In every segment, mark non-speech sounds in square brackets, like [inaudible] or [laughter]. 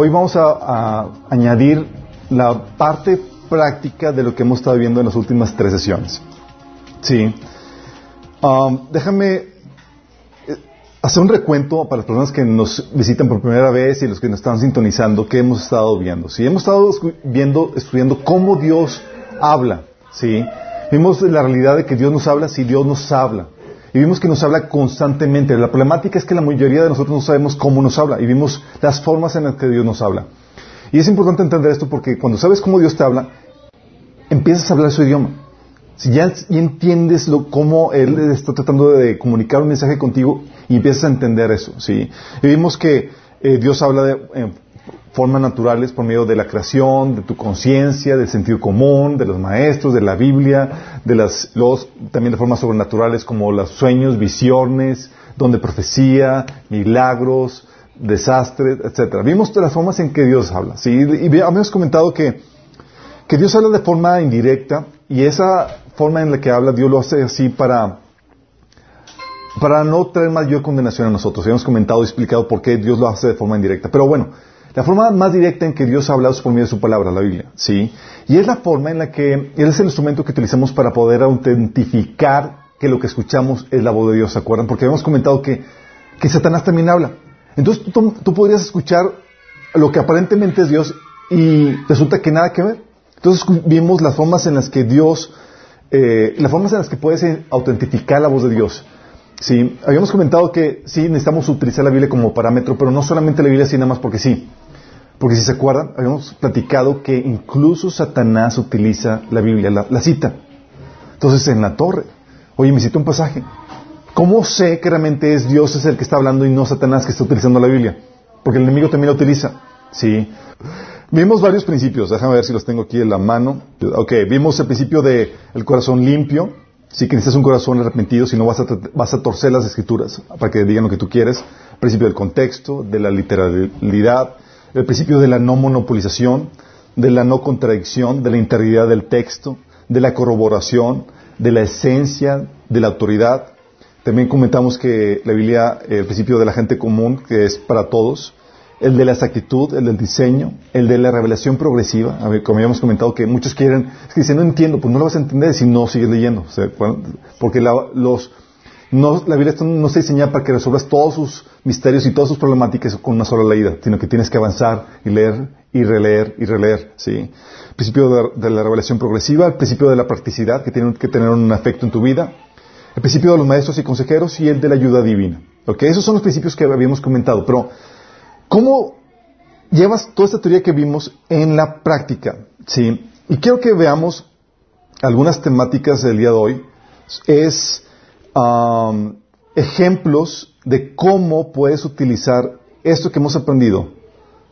hoy vamos a, añadir la parte práctica de lo que hemos estado viendo en las últimas tres sesiones. Sí. Um, déjame eh, hacer un recuento para las personas que nos visitan por primera vez y los que nos están sintonizando, que hemos estado viendo. Sí, hemos estado viendo, estudiando cómo Dios habla. Sí, vimos la realidad de que Dios nos habla si Dios nos habla. Y vimos que nos habla constantemente. La problemática es que la mayoría de nosotros no sabemos cómo nos habla y vimos las formas en las que Dios nos habla. Y es importante entender esto porque cuando sabes cómo Dios te habla, empiezas a hablar su idioma. Si ya, entiendes lo, cómo Él está tratando de comunicar un mensaje contigo y empiezas a entender eso, ¿sí? Y vimos que eh, Dios habla de, formas naturales por medio de la creación, de tu conciencia, del sentido común, de los maestros, de la Biblia, de las, los, también de formas sobrenaturales como los sueños, visiones, donde profecía, milagros, desastres, etcétera. Vimos las formas en que Dios habla, ¿sí? Y habíamos comentado que, que Dios habla de forma indirecta y esa forma en la que habla Dios lo hace así para, para no traer mayor condenación a nosotros. Habíamos comentado y explicado por qué Dios lo hace de forma indirecta. Pero bueno, la forma más directa en que Dios ha hablado es por medio de su palabra, la Biblia, ¿sí? Y es la forma en la que, Él es el instrumento que utilizamos para poder autentificar que lo que escuchamos es la voz de Dios, ¿se acuerdan? Porque habíamos comentado que, que Satanás también habla. Entonces tú, podrías escuchar lo que aparentemente es Dios y resulta que nada que ver. Entonces vimos las formas en las que Dios, eh, las formas en las que puedes autentificar la voz de Dios. Sí, habíamos comentado que sí necesitamos utilizar la Biblia como parámetro, pero no solamente la Biblia nada más porque sí. Porque si se acuerdan, habíamos platicado que incluso Satanás utiliza la Biblia, la, cita. Entonces, en la torre, oye, me cita un pasaje. ¿Cómo sé que realmente es Dios es el que está hablando y no Satanás que está utilizando la Biblia? Porque el enemigo también la utiliza. Sí. Vimos varios principios, déjame ver si los tengo aquí en la mano. Ok, vimos el principio del el corazón limpio, sí que necesitas un corazón arrepentido, si no vas a, vas a torcer las escrituras para que digan lo que tú quieres. El principio del contexto, de la literalidad, el principio de la no monopolización, de la no contradicción, de la integridad del texto, de la corroboración, de la esencia, de la autoridad. También comentamos que la Biblia, el principio de la gente común, que es para todos, el de la exactitud, el del diseño, el de la revelación progresiva. Como habíamos comentado que muchos quieren, es que dicen, no entiendo, pues no lo vas a entender si no sigues leyendo. porque la, los, no, la Biblia no está diseñada para que resuelvas todos sus misterios y todas sus problemáticas con una sola leída, sino que tienes que avanzar y leer y releer y releer. ¿sí? El principio de, la revelación progresiva, el principio de la practicidad, que tiene que tener un efecto en tu vida, el principio de los maestros y consejeros y el de la ayuda divina. ¿ok? Esos son los principios que habíamos comentado, pero ¿cómo llevas toda esta teoría que vimos en la práctica? ¿sí? Y quiero que veamos algunas temáticas del día de hoy. Es ejemplos de cómo puedes utilizar esto que hemos aprendido,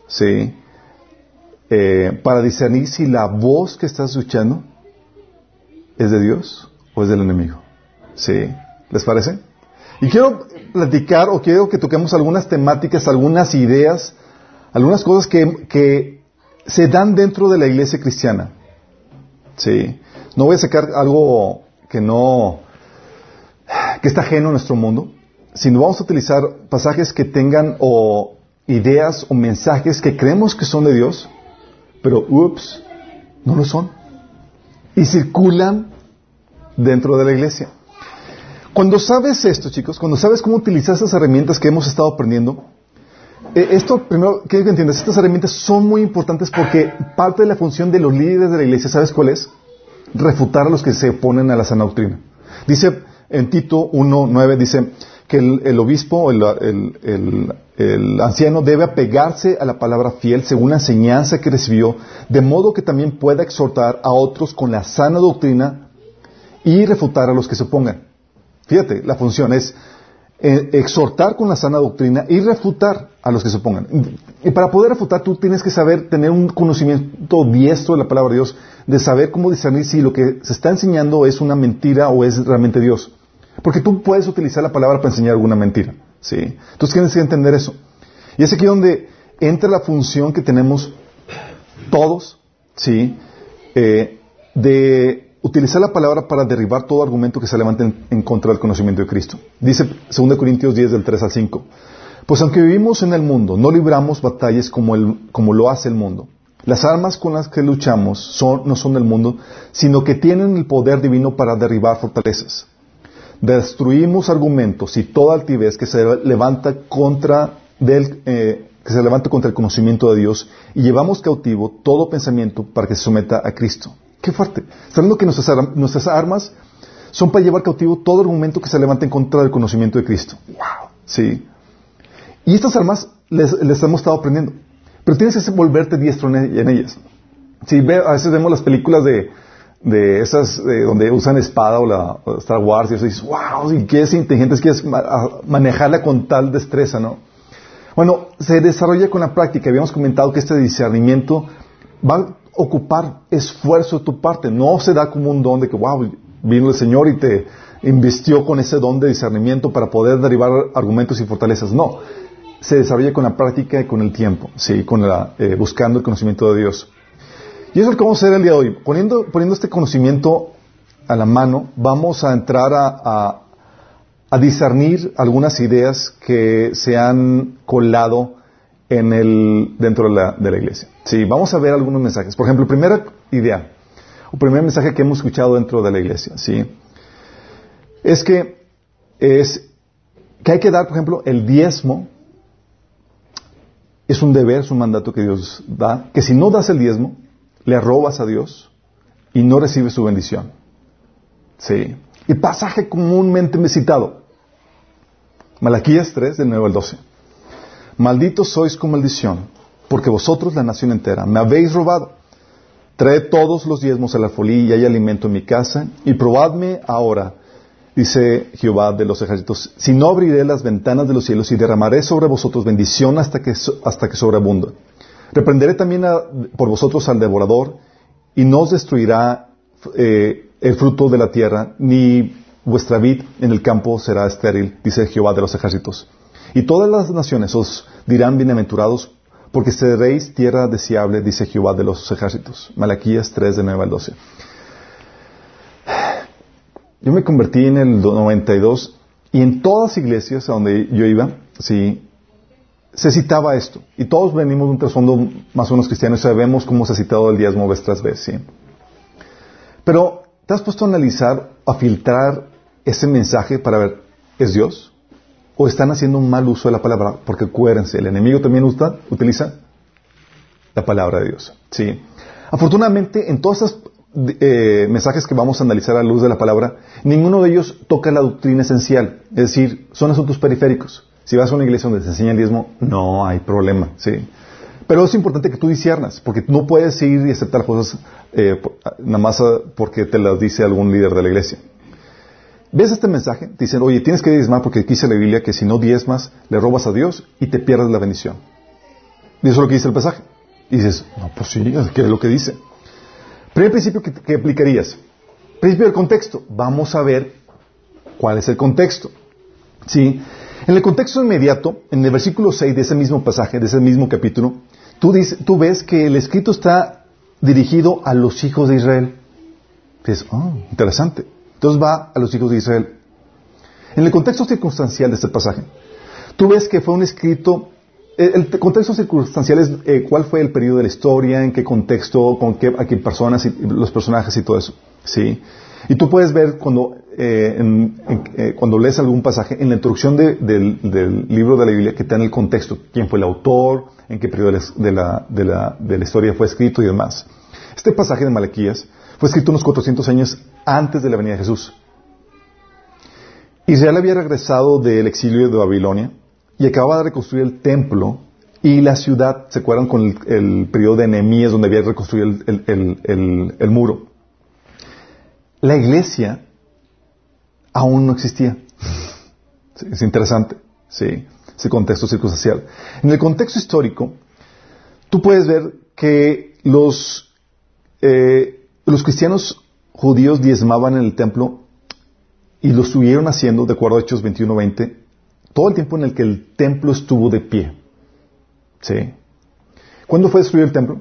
¿sí? Eh, para discernir si la voz que estás escuchando es de Dios o es del enemigo. ¿Sí? ¿Les parece? Y quiero platicar o quiero que toquemos algunas temáticas, algunas ideas, algunas cosas que, que se dan dentro de la iglesia cristiana. ¿Sí? No voy a sacar algo que no está ajeno a nuestro mundo, sino vamos a utilizar pasajes que tengan o ideas o mensajes que creemos que son de Dios, pero ups, no lo son. Y circulan dentro de la iglesia. Cuando sabes esto, chicos, cuando sabes cómo utilizar estas herramientas que hemos estado aprendiendo, eh, esto primero quiero que entiendas, estas herramientas son muy importantes porque parte de la función de los líderes de la iglesia, ¿sabes cuál es? Refutar a los que se oponen a la sana doctrina. Dice en Tito 1.9 dice que el, obispo, el, anciano debe apegarse a la palabra fiel según la enseñanza que recibió, de modo que también pueda exhortar a otros con la sana doctrina y refutar a los que se opongan. Fíjate, la función es eh, exhortar con la sana doctrina y refutar a los que se opongan. Y para poder refutar tú tienes que saber, tener un conocimiento diestro de la palabra de Dios, de saber cómo discernir si lo que se está enseñando es una mentira o es realmente Dios. Porque tú puedes utilizar la palabra para enseñar alguna mentira. ¿sí? Entonces tienes que entender eso. Y es aquí donde entra la función que tenemos todos, ¿sí? Eh, de utilizar la palabra para derribar todo argumento que se levante en, contra del conocimiento de Cristo. Dice 2 Corintios 10 del 3 al 5. Pues aunque vivimos en el mundo, no libramos batallas como, el, como lo hace el mundo. Las armas con las que luchamos son, no son del mundo, sino que tienen el poder divino para derribar fortalezas. Destruimos argumentos y toda altivez que se levanta contra del, eh, que se levanta contra el conocimiento de Dios y llevamos cautivo todo pensamiento para que se someta a Cristo. Qué fuerte. Está hablando que nuestras, nuestras armas son para llevar cautivo todo argumento que se levante en contra del conocimiento de Cristo. Wow. Sí. Y estas armas les, les hemos estado aprendiendo. Pero tienes que volverte diestro en ellas. Si ve, a veces vemos las películas de, de esas donde usan espada o la Star Wars y eso dices, wow, y qué es inteligente, es que es manejarla con tal destreza, ¿no? Bueno, se desarrolla con la práctica. Habíamos comentado que este discernimiento va a ocupar esfuerzo de tu parte. No se da como un don de que, wow, vino el Señor y te invistió con ese don de discernimiento para poder derivar argumentos y fortalezas. No se desarrolla con la práctica y con el tiempo, ¿sí? con la, eh, buscando el conocimiento de Dios. Y eso es lo que vamos a hacer el día de hoy. Poniendo, poniendo este conocimiento a la mano, vamos a entrar a, a, discernir algunas ideas que se han colado en el, dentro de la, de la iglesia. Sí, vamos a ver algunos mensajes. Por ejemplo, primera idea, o primer mensaje que hemos escuchado dentro de la iglesia, ¿sí? Es que es que hay que dar, por ejemplo, el diezmo es un deber, es un mandato que Dios da, que si no das el diezmo, le robas a Dios y no recibes su bendición. Sí. Y pasaje comúnmente citado. Malaquías 3, del 9 al 12. Malditos sois con maldición, porque vosotros, la nación entera, me habéis robado. Traed todos los diezmos a la folía y hay alimento en mi casa, y probadme ahora dice Jehová de los ejércitos, si no abriré las ventanas de los cielos y derramaré sobre vosotros bendición hasta que, hasta que sobreabunda. Reprenderé también por vosotros al devorador y no os destruirá eh, el fruto de la tierra, ni vuestra vid en el campo será estéril, dice Jehová de los ejércitos. Y todas las naciones os dirán bienaventurados, porque seréis tierra deseable, dice Jehová de los ejércitos. Malaquías 3, de 9 al 12. Yo me convertí en el 92 y en todas las iglesias a donde yo iba, sí, se citaba esto. Y todos venimos de un trasfondo más o menos cristiano y sabemos cómo se ha citado el diezmo vez tras vez, sí. Pero, ¿te has puesto a analizar, a filtrar ese mensaje para ver, ¿es Dios? ¿O están haciendo un mal uso de la palabra? Porque acuérdense, el enemigo también usa, utiliza la palabra de Dios. Sí. Afortunadamente, en todas esas eh, mensajes que vamos a analizar a la luz de la palabra, ninguno de ellos toca la doctrina esencial, es decir, son asuntos periféricos. Si vas a una iglesia donde se enseña el diezmo, no hay problema, ¿sí? Pero es importante que tú disiernas, porque no puedes ir y aceptar cosas eh, nada más ah, porque te las dice algún líder de la iglesia. ¿Ves este mensaje? Dicen, oye, tienes que diezmar porque dice la Biblia que si no diezmas, le robas a Dios y te pierdes la bendición. Y eso es lo que dice el mensaje. Y dices, no, pues sí, ¿qué es lo que dice? Primer principio que, aplicarías. Principio del contexto. Vamos a ver cuál es el contexto. ¿Sí? En el contexto inmediato, en el versículo 6 de ese mismo pasaje, de ese mismo capítulo, tú, tú ves que el escrito está dirigido a los hijos de Israel. Dices, oh, interesante. Entonces va a los hijos de Israel. En el contexto circunstancial de este pasaje, tú ves que fue un escrito el contexto circunstancial es eh, cuál fue el periodo de la historia, en qué contexto, con qué, a personas, y, los personajes y todo eso. ¿sí? Y tú puedes ver cuando, eh, cuando lees algún pasaje en la introducción del, libro de la Biblia que te da el contexto, quién fue el autor, en qué periodo de la, historia fue escrito y demás. Este pasaje de Malaquías fue escrito unos 400 años antes de la venida de Jesús. Israel había regresado del exilio de Babilonia y acababa de reconstruir el templo y la ciudad, ¿se acuerdan con el, periodo de Nehemías donde había reconstruido el, el, muro? La iglesia aún no existía. es interesante, sí, ese contexto circunstancial. En el contexto histórico, tú puedes ver que los, eh, los cristianos judíos diezmaban en el templo y lo estuvieron haciendo, de acuerdo a Hechos 21-20, todo el tiempo en el que el templo estuvo de pie. ¿Sí? ¿Cuándo fue destruido el templo?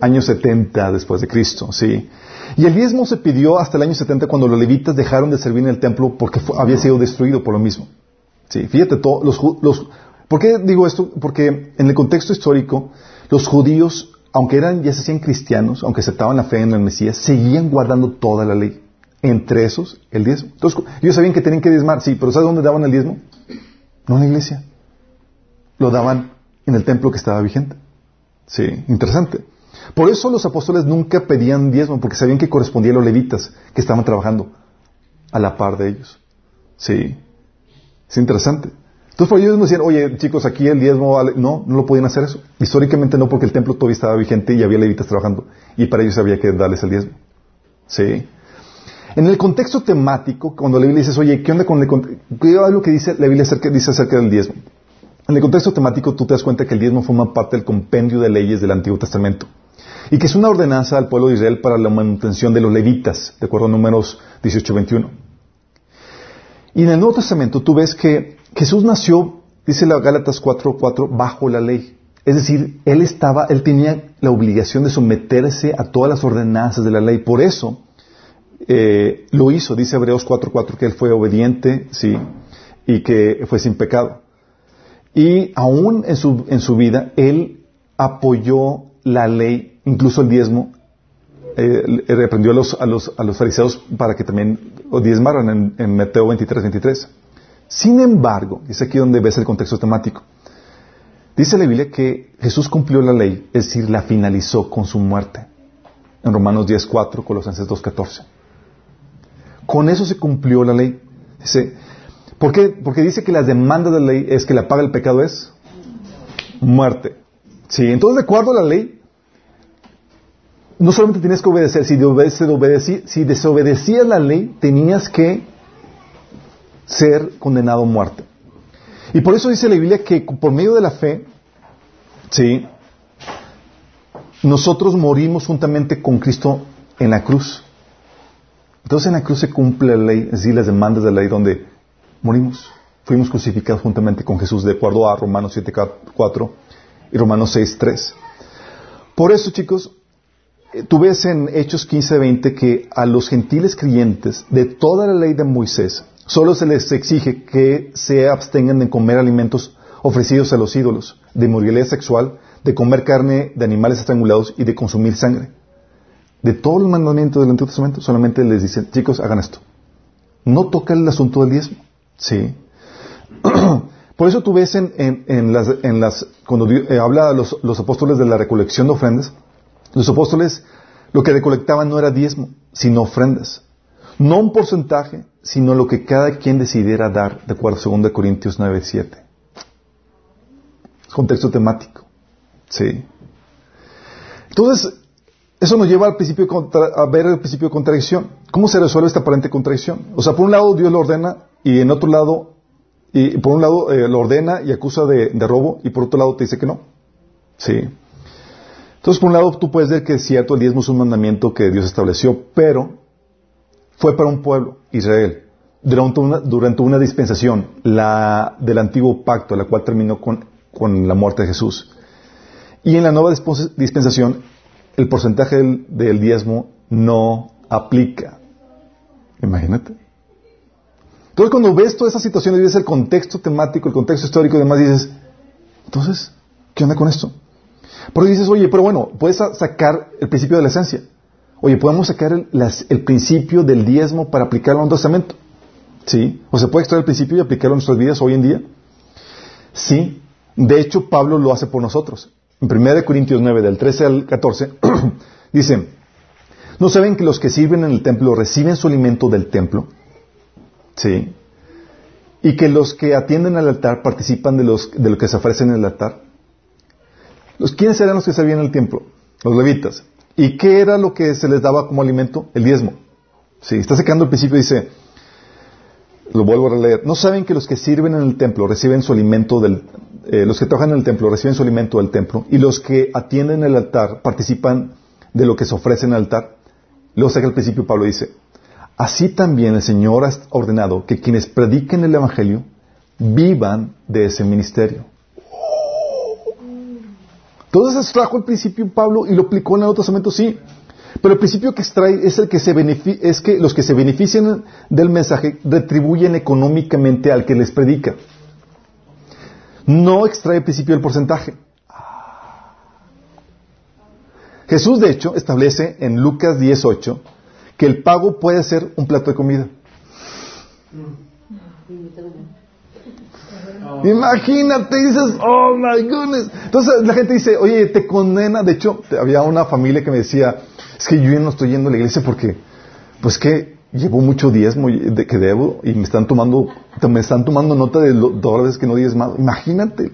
Año 70 después de Cristo, ¿sí? Y el diezmo se pidió hasta el año 70 cuando los levitas dejaron de servir en el templo porque había sido destruido por lo mismo. Sí, fíjate, todos los, los, ¿por qué digo esto? Porque en el contexto histórico, los judíos, aunque eran, ya se hacían cristianos, aunque aceptaban la fe en el Mesías, seguían guardando toda la ley. Entre esos, el diezmo. Entonces, ellos sabían que tenían que diezmar, sí, pero ¿sabes dónde daban el diezmo? No en la iglesia. Lo daban en el templo que estaba vigente. Sí, interesante. Por eso los apóstoles nunca pedían diezmo, porque sabían que correspondía a los levitas que estaban trabajando a la par de ellos. Sí, es interesante. Entonces por ellos nos decían, oye chicos, aquí el diezmo, no, no lo podían hacer eso. Históricamente no, porque el templo todavía estaba vigente y había levitas trabajando, y para ellos había que darles el diezmo. Sí. En el contexto temático, cuando la Biblia dices, oye, ¿qué onda con el ¿qué es lo que dice la Biblia acerca, dice acerca del diezmo? En el contexto temático tú te das cuenta que el diezmo forma parte del compendio de leyes del Antiguo Testamento y que es una ordenanza al pueblo de Israel para la manutención de los levitas, de acuerdo a números 18-21. Y en el Nuevo Testamento tú ves que Jesús nació, dice la Gálatas 4:4, bajo la ley. Es decir, él estaba, él tenía la obligación de someterse a todas las ordenanzas de la ley. Por eso eh, lo hizo, dice Hebreos 4:4, que él fue obediente, sí, y que fue sin pecado. Y aún en su, en su vida, él apoyó la ley, incluso el diezmo, eh, reprendió a los, a, los, a los fariseos para que también diezmaran en, Mateo 23, 23. Sin embargo, es aquí donde ves el contexto temático. Dice la Biblia que Jesús cumplió la ley, es decir, la finalizó con su muerte. En Romanos 10, 4, Colosenses 2, 14. Con eso se cumplió la ley. ¿Por qué? Porque dice que la demanda de la ley es que la paga el pecado es muerte. Sí, entonces de acuerdo a la ley, no solamente tienes que obedecer, si, si desobedecías la ley, tenías que ser condenado a muerte. Y por eso dice la Biblia que por medio de la fe, sí, nosotros morimos juntamente con Cristo en la cruz. Entonces en la cruz se cumple la ley, es decir, las demandas de la ley donde morimos. Fuimos crucificados juntamente con Jesús de acuerdo a Romanos 7.4 y Romanos 6.3. Por eso, chicos, tú ves en Hechos 15.20 que a los gentiles creyentes de toda la ley de Moisés solo se les exige que se abstengan de comer alimentos ofrecidos a los ídolos, de inmoralidad sexual, de comer carne de animales estrangulados y de consumir sangre. De todos los mandamientos del Antiguo Testamento solamente les dicen, chicos, hagan esto. No toca el asunto del diezmo. Sí. [clears throat] Por eso tú ves en, en, las, en las, cuando eh, habla los, los apóstoles de la recolección de ofrendas, los apóstoles lo que recolectaban no era diezmo, sino ofrendas. No un porcentaje, sino lo que cada quien decidiera dar, de acuerdo a 2 Corintios 9, 7. Contexto temático. Sí. Entonces, eso nos lleva al principio a ver el principio de contradicción. ¿Cómo se resuelve esta aparente contradicción? O sea, por un lado Dios lo ordena y en otro lado, y por un lado eh, lo ordena y acusa de, robo y por otro lado te dice que no. Sí. Entonces, por un lado tú puedes ver que es cierto, el diezmo es un mandamiento que Dios estableció, pero fue para un pueblo, Israel, durante una, dispensación, la del antiguo pacto, la cual terminó con, la muerte de Jesús. Y en la nueva dispensación, el porcentaje del, del diezmo no aplica. Imagínate. Entonces cuando ves toda esa situación y ves el contexto temático, el contexto histórico y demás, dices, entonces, ¿qué onda con esto? Porque dices, oye, pero bueno, puedes sacar el principio de la esencia. Oye, podemos sacar el, principio del diezmo para aplicarlo a un testamento. ¿Sí? O se puede extraer el principio y aplicarlo a nuestras vidas hoy en día. Sí. De hecho, Pablo lo hace por nosotros. En 1 Corintios 9, del 13 al 14, [clears throat] dice, ¿no saben que los que sirven en el templo reciben su alimento del templo? Sí. Y que los que atienden al altar participan de, los, de lo que se ofrece en el altar. ¿Quiénes eran los que servían el templo? Los levitas. ¿Y qué era lo que se les daba como alimento? El diezmo. Sí, está secando el principio, dice, lo vuelvo a leer, ¿no saben que los que sirven en el templo reciben su alimento del, eh, los que trabajan en el templo reciben su alimento del templo y los que atienden el altar participan de lo que se ofrece en el altar? Luego saca el principio, Pablo dice, Así también el Señor ha ordenado que quienes prediquen el Evangelio vivan de ese ministerio. Entonces extrajo el principio Pablo y lo aplicó en el Nuevo Testamento, sí. Pero el principio que extrae es el que es que los que se benefician del mensaje retribuyen económicamente al que les predica. no extrae el principio del porcentaje. Jesús, de hecho, establece en Lucas 18 que el pago puede ser un plato de comida. Imagínate, dices, oh my goodness. Entonces la gente dice, oye, te condena. De hecho, había una familia que me decía, es que yo ya no estoy yendo a la iglesia porque, pues que llevo mucho diezmo de, que debo y me están tomando, me están tomando nota de todas las veces que no diezmo. Imagínate,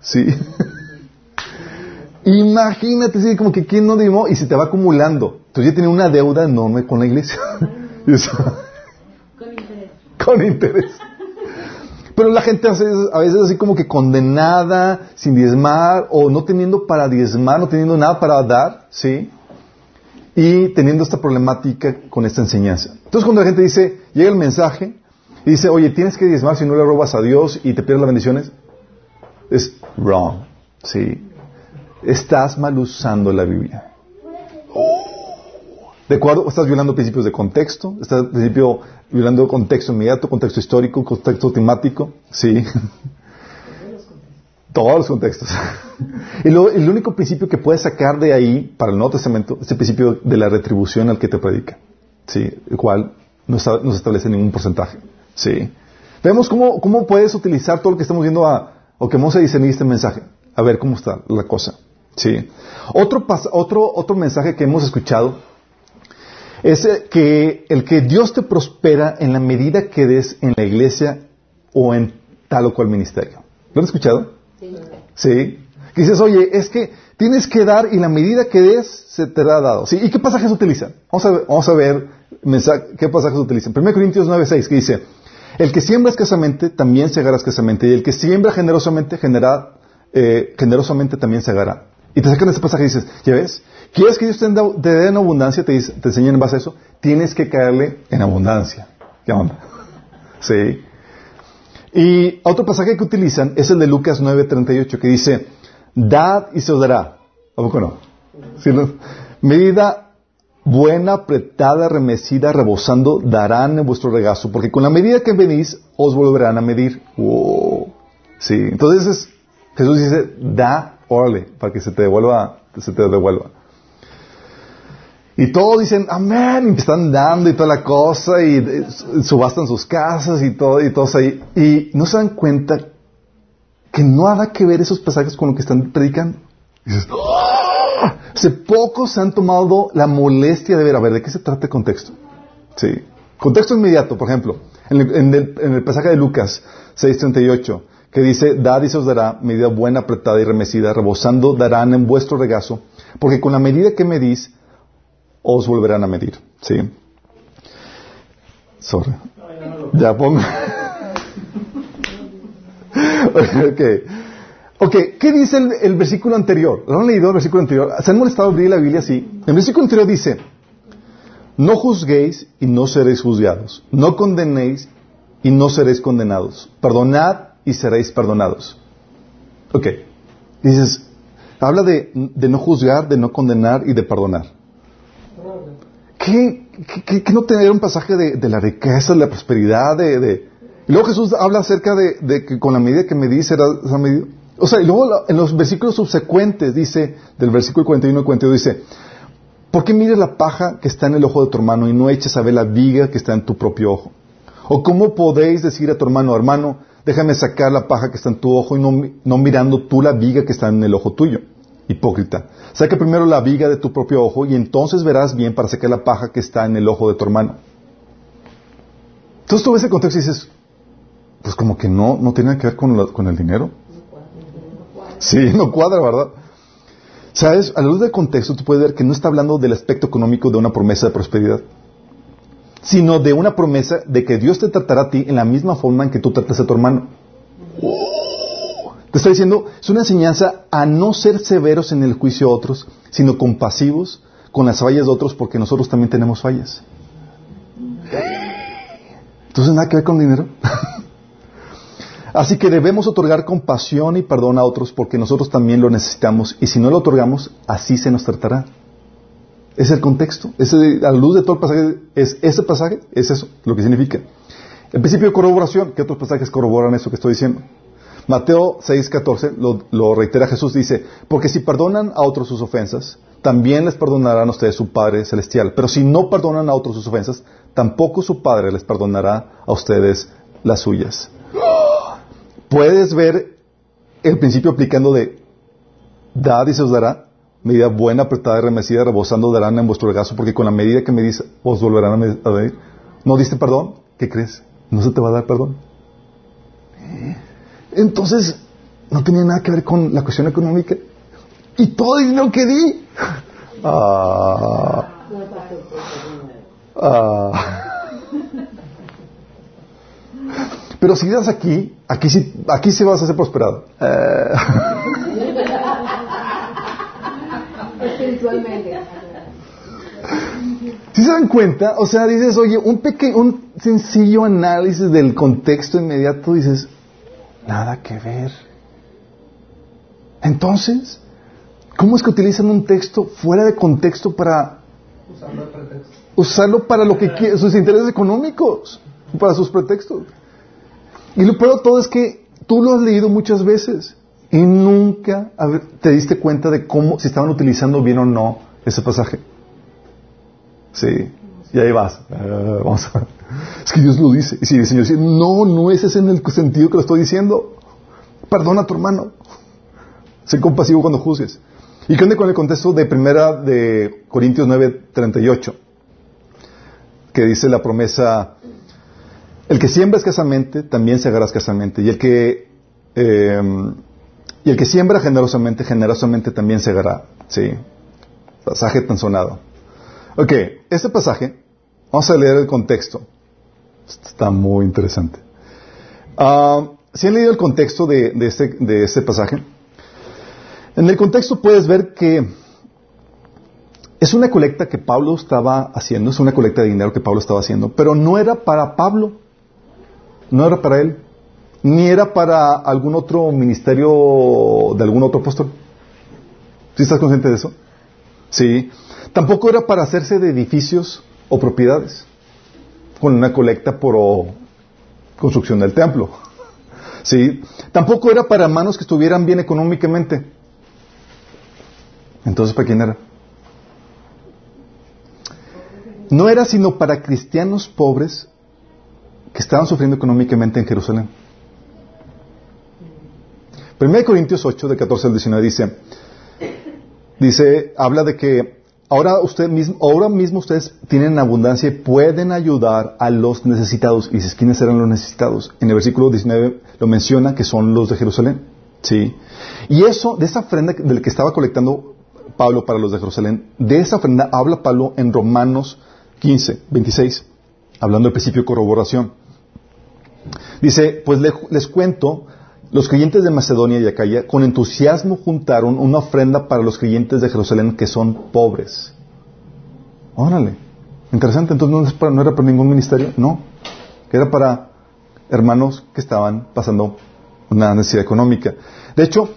sí. [laughs] Imagínate, sí, como que quién no dimos y se te va acumulando. Entonces ya tiene una deuda enorme con la iglesia. [laughs] con interés. Con interés. Pero la gente hace, a veces así como que condenada, sin diezmar, o no teniendo para diezmar, no teniendo nada para dar, ¿sí? Y teniendo esta problemática con esta enseñanza. Entonces cuando la gente dice, llega el mensaje, y dice, oye, tienes que diezmar si no le robas a Dios y te pierdes las bendiciones, es wrong, ¿sí? Estás mal usando la Biblia. ¿De acuerdo? Estás violando principios de contexto, estás principio, violando contexto inmediato, contexto histórico, contexto temático, sí. Todos los contextos. y lo, el único principio que puedes sacar de ahí para el Nuevo Testamento es el principio de la retribución al que te predica, sí, el cual no, se establece ningún porcentaje, sí. Vemos cómo, cómo puedes utilizar todo lo que estamos viendo a, o que vamos a discernir este mensaje. A ver cómo está la cosa. Sí. Otro, otro, otro mensaje que hemos escuchado es que el que Dios te prospera en la medida que des en la iglesia o en tal o cual ministerio. ¿Lo han escuchado? Sí. Sí. Que dices, oye, es que tienes que dar y la medida que des se te ha dado. ¿Sí? ¿Y qué pasajes utilizan? Vamos a ver, vamos a ver qué pasajes utilizan. 1 Corintios 9:6 que dice, el que siembra escasamente también se agarra escasamente y el que siembra generosamente genera, eh, generosamente también se agarra. Y te sacan ese pasaje y dices, ¿ya ves? ¿Quieres que Dios te, dé en abundancia? Te, dice, te en base a eso. Tienes que caerle en abundancia. ¿Qué onda? [laughs] sí. Y otro pasaje que utilizan es el de Lucas 9:38 que dice, dad y se os dará. ¿A poco no? Medida buena, apretada, remecida, rebosando, darán en vuestro regazo, porque con la medida que venís, os volverán a medir. Sí, entonces Jesús dice, da órale, para que se te devuelva, se te devuelva. Y todos dicen, amén, y están dando y toda la cosa, y eh, subastan sus casas y todo, y todos ahí. Y no se dan cuenta que no haga que ver esos pasajes con lo que están predicando. dices, ¡Oh! Hace pocos se han tomado la molestia de ver, a ver, ¿de qué se trata el contexto? Sí. Contexto inmediato, por ejemplo, en el, en el, en el pasaje de Lucas 6.38 que dice, dad y se os dará, medida buena, apretada y remecida, rebosando darán en vuestro regazo, porque con la medida que medís, os volverán a medir. ¿Sí? Sorry. Ya pongo. [laughs] ok. Ok, ¿qué dice el, versículo anterior? ¿Lo han leído el versículo anterior? ¿Se han molestado abrir la Biblia así? El versículo anterior dice, no juzguéis y no seréis juzgados. No condenéis y no seréis condenados. Perdonad y seréis perdonados. Ok. Dices, habla de, no juzgar, de no condenar y de perdonar. ¿Qué, qué, no tener un pasaje de, la riqueza, de la prosperidad, de, Y luego Jesús habla acerca de, que con la medida que me dice, O sea, y luego en los versículos subsecuentes dice, del versículo 41 y 42 dice, ¿por qué mires la paja que está en el ojo de tu hermano y no eches a ver la viga que está en tu propio ojo? ¿O cómo podéis decir a tu hermano, hermano, déjame sacar la paja que está en tu ojo y no, mirando tú la viga que está en el ojo tuyo. Hipócrita. Saca primero la viga de tu propio ojo y entonces verás bien para sacar la paja que está en el ojo de tu hermano. Entonces tú ves el contexto y dices, pues como que no, no tiene que ver con, con el dinero. Sí, no cuadra, ¿verdad? ¿Sabes? A la luz del contexto tú puedes ver que no está hablando del aspecto económico de una promesa de prosperidad sino de una promesa de que Dios te tratará a ti en la misma forma en que tú tratas a tu hermano. Te está diciendo, es una enseñanza a no ser severos en el juicio a otros, sino compasivos con las fallas de otros porque nosotros también tenemos fallas. Entonces, nada que ver con dinero. [laughs] Así que debemos otorgar compasión y perdón a otros porque nosotros también lo necesitamos y si no lo otorgamos, así se nos tratará. Es el contexto. Ese, a la luz de todo el pasaje, es ese pasaje, es eso, lo que significa. El principio de corroboración, ¿qué otros pasajes corroboran eso que estoy diciendo? Mateo 6:14 lo, lo reitera Jesús, dice, porque si perdonan a otros sus ofensas, también les perdonarán a ustedes su Padre Celestial. Pero si no perdonan a otros sus ofensas, tampoco su Padre les perdonará a ustedes las suyas. Puedes ver el principio aplicando de dad y se os dará, medida buena, apretada y remecida, rebosando darán en vuestro regazo, porque con la medida que me dice os volverán a medir. ¿No diste perdón? ¿Qué crees? ¿No se te va a dar perdón? Entonces, no tenía nada que ver con la cuestión económica. Y todo el dinero que di. [laughs] Ah, ah. Pero si das aquí, aquí sí, aquí sí vas a ser prosperado. Eh. Espiritualmente. Si se dan cuenta, o sea, dices, oye, un pequeño, un sencillo análisis del contexto inmediato, dices, nada que ver. Entonces, ¿cómo es que utilizan un texto fuera de contexto para usarlo para lo que sus intereses económicos, para sus pretextos? Y lo peor de todo es que tú lo has leído muchas veces y nunca te diste cuenta de cómo, si estaban utilizando bien o no ese pasaje. Sí, y ahí vas. Ah, vamos a... Es que Dios lo dice. Y si el Señor dice, no, no es ese en el sentido que lo estoy diciendo. Perdona a tu hermano. Sé compasivo cuando juzgues. ¿Y qué con el contexto de primera de Corintios 9, 38? Que dice la promesa, el que siembra escasamente, también segará escasamente. Y el que, eh, y el que siembra generosamente, generosamente también segará. Sí. Pasaje tan sonado. Ok, este pasaje, vamos a leer el contexto. Está muy interesante. Ah, si han leído el contexto de, este, de este pasaje, en el contexto puedes ver que es una colecta que Pablo estaba haciendo, es una colecta de dinero que Pablo estaba haciendo, pero no era para Pablo, no era para él, ni era para algún otro ministerio de algún otro apóstol. ¿Sí estás consciente de eso? Sí. Tampoco era para hacerse de edificios o propiedades, con una colecta por construcción del templo. [laughs] ¿Sí? Tampoco era para manos que estuvieran bien económicamente. Entonces, ¿para quién era? No era sino para cristianos pobres que estaban sufriendo económicamente en Jerusalén. 1 Corintios 8, de 14 al 19 dice, dice, habla de que ahora, usted mismo, ahora mismo ustedes tienen abundancia y pueden ayudar a los necesitados. Y dices, ¿quiénes eran los necesitados? En el versículo 19 lo menciona que son los de Jerusalén. ¿Sí? Y eso, de esa ofrenda del que estaba colectando Pablo para los de Jerusalén, de esa ofrenda habla Pablo en Romanos 15, 26, hablando del principio de corroboración. Dice, pues les cuento los creyentes de Macedonia y Acaya con entusiasmo juntaron una ofrenda para los creyentes de Jerusalén que son pobres. Órale, interesante, entonces no, era para ningún ministerio, no, era para hermanos que estaban pasando una necesidad económica. De hecho,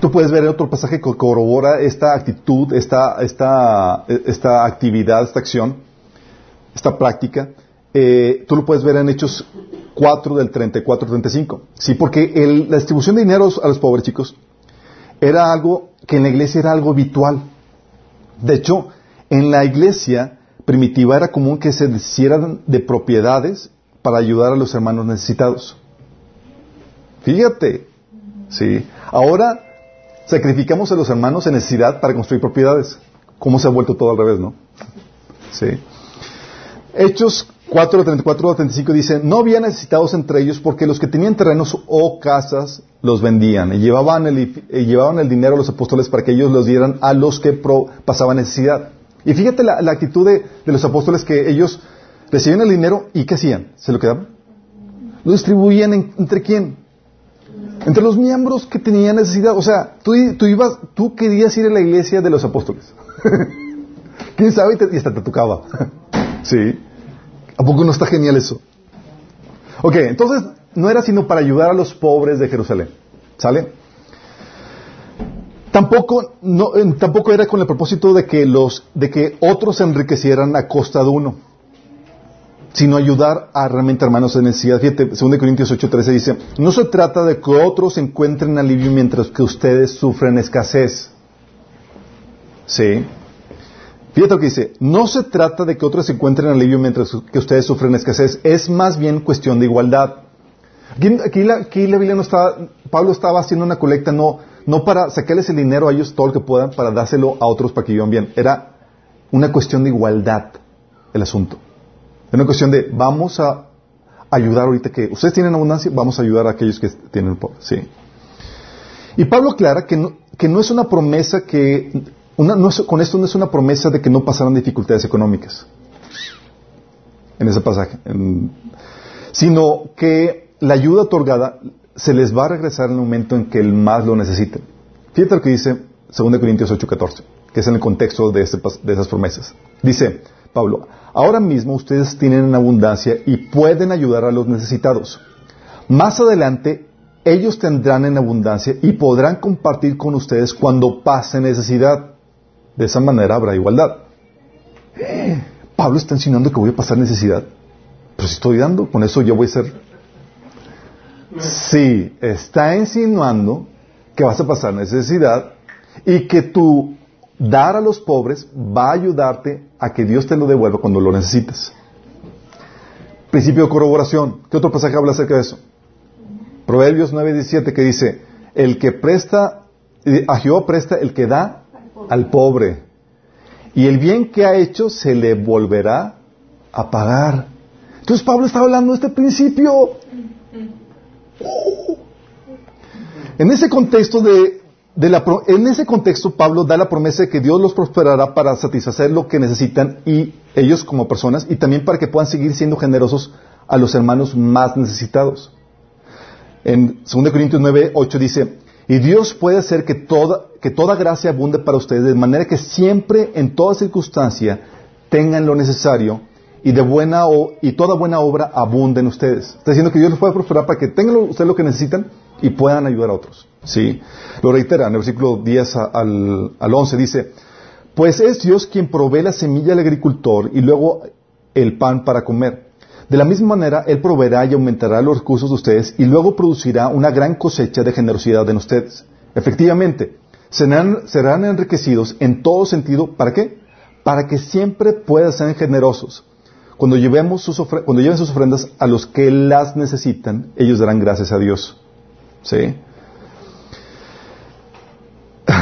tú puedes ver otro pasaje que corrobora esta actitud, esta, esta, esta actividad, esta acción, esta práctica. Eh, tú lo puedes ver en Hechos 4 del 34 35. Sí, porque la distribución de dinero a los pobres chicos era algo que en la iglesia era algo habitual. De hecho, en la iglesia primitiva era común que se hicieran de propiedades para ayudar a los hermanos necesitados. Fíjate, sí. Ahora sacrificamos a los hermanos en necesidad para construir propiedades. ¿Cómo se ha vuelto todo al revés, no? Sí. Hechos 4, 34 35 dice, no había necesitados entre ellos porque los que tenían terrenos o casas los vendían y llevaban el, llevaban el dinero a los apóstoles para que ellos los dieran a los que pasaban necesidad. Y fíjate la, actitud de, los apóstoles que ellos recibían el dinero y ¿qué hacían? ¿Se lo quedaban? Lo distribuían entre quién? Entre los miembros que tenían necesidad. O sea, tú, tú, ibas, tú querías ir a la iglesia de los apóstoles. [laughs] ¿Quién sabe? Y, y hasta te tocaba. [laughs] sí. ¿A poco no está genial eso? Ok, entonces no era sino para ayudar a los pobres de Jerusalén. ¿Sale? Tampoco, no, tampoco era con el propósito de que, los, de que otros se enriquecieran a costa de uno. sino ayudar a realmente hermanos en necesidad. Fíjate, 2 Corintios 8:13 dice, no se trata de que otros encuentren alivio mientras que ustedes sufren escasez. Sí. Fíjate lo que dice, no se trata de que otros encuentren alivio mientras que ustedes sufren escasez, es más bien cuestión de igualdad. Aquí, la, Biblia no está, Pablo estaba haciendo una colecta no, no para sacarles el dinero a ellos todo lo que puedan, para dárselo a otros para que vivan bien. Era una cuestión de igualdad el asunto. Es una cuestión de vamos a ayudar ahorita que ustedes tienen abundancia, vamos a ayudar a aquellos que tienen pobre. Sí. Y Pablo aclara que que no es una promesa que, con esto no es una promesa de que no pasaran dificultades económicas en ese pasaje, sino que la ayuda otorgada se les va a regresar en el momento en que el más lo necesiten. Fíjate lo que dice 2 Corintios 8:14, que es en el contexto de, este de esas promesas. Dice Pablo, Ahora mismo ustedes tienen en abundancia y pueden ayudar a los necesitados. Más adelante, ellos tendrán en abundancia y podrán compartir con ustedes cuando pase necesidad. De esa manera habrá igualdad. Pablo está enseñando que voy a pasar necesidad. Pero si estoy dando, con eso yo voy a ser. Sí, está insinuando que vas a pasar necesidad y que tu dar a los pobres va a ayudarte a que Dios te lo devuelva cuando lo necesites. Principio de corroboración. ¿Qué otro pasaje habla acerca de eso? Proverbios 9:17 que dice, el que presta, a Jehová presta el que da al pobre. Y el bien que ha hecho se le volverá a pagar. Entonces Pablo está hablando de este principio. En ese contexto de en ese contexto, Pablo da la promesa de que Dios los prosperará para satisfacer lo que necesitan y ellos como personas y también para que puedan seguir siendo generosos a los hermanos más necesitados. En 2 Corintios 9, 8 dice, y Dios puede hacer que toda, que toda gracia abunde para ustedes, de manera que siempre, en toda circunstancia, tengan lo necesario y de buena y toda buena obra abunde en ustedes. Está diciendo que Dios los puede prosperar para que tengan ustedes lo que necesitan y puedan ayudar a otros. ¿Sí? Lo reitera en el versículo 10 al, al 11, dice, pues es Dios quien provee la semilla al agricultor y luego el pan para comer. De la misma manera, Él proveerá y aumentará los recursos de ustedes y luego producirá una gran cosecha de generosidad en ustedes. Efectivamente, serán, enriquecidos en todo sentido. ¿Para qué? Para que siempre puedan ser generosos. Cuando, llevemos sus cuando lleven sus ofrendas a los que las necesitan, ellos darán gracias a Dios. ¿Sí? [sighs]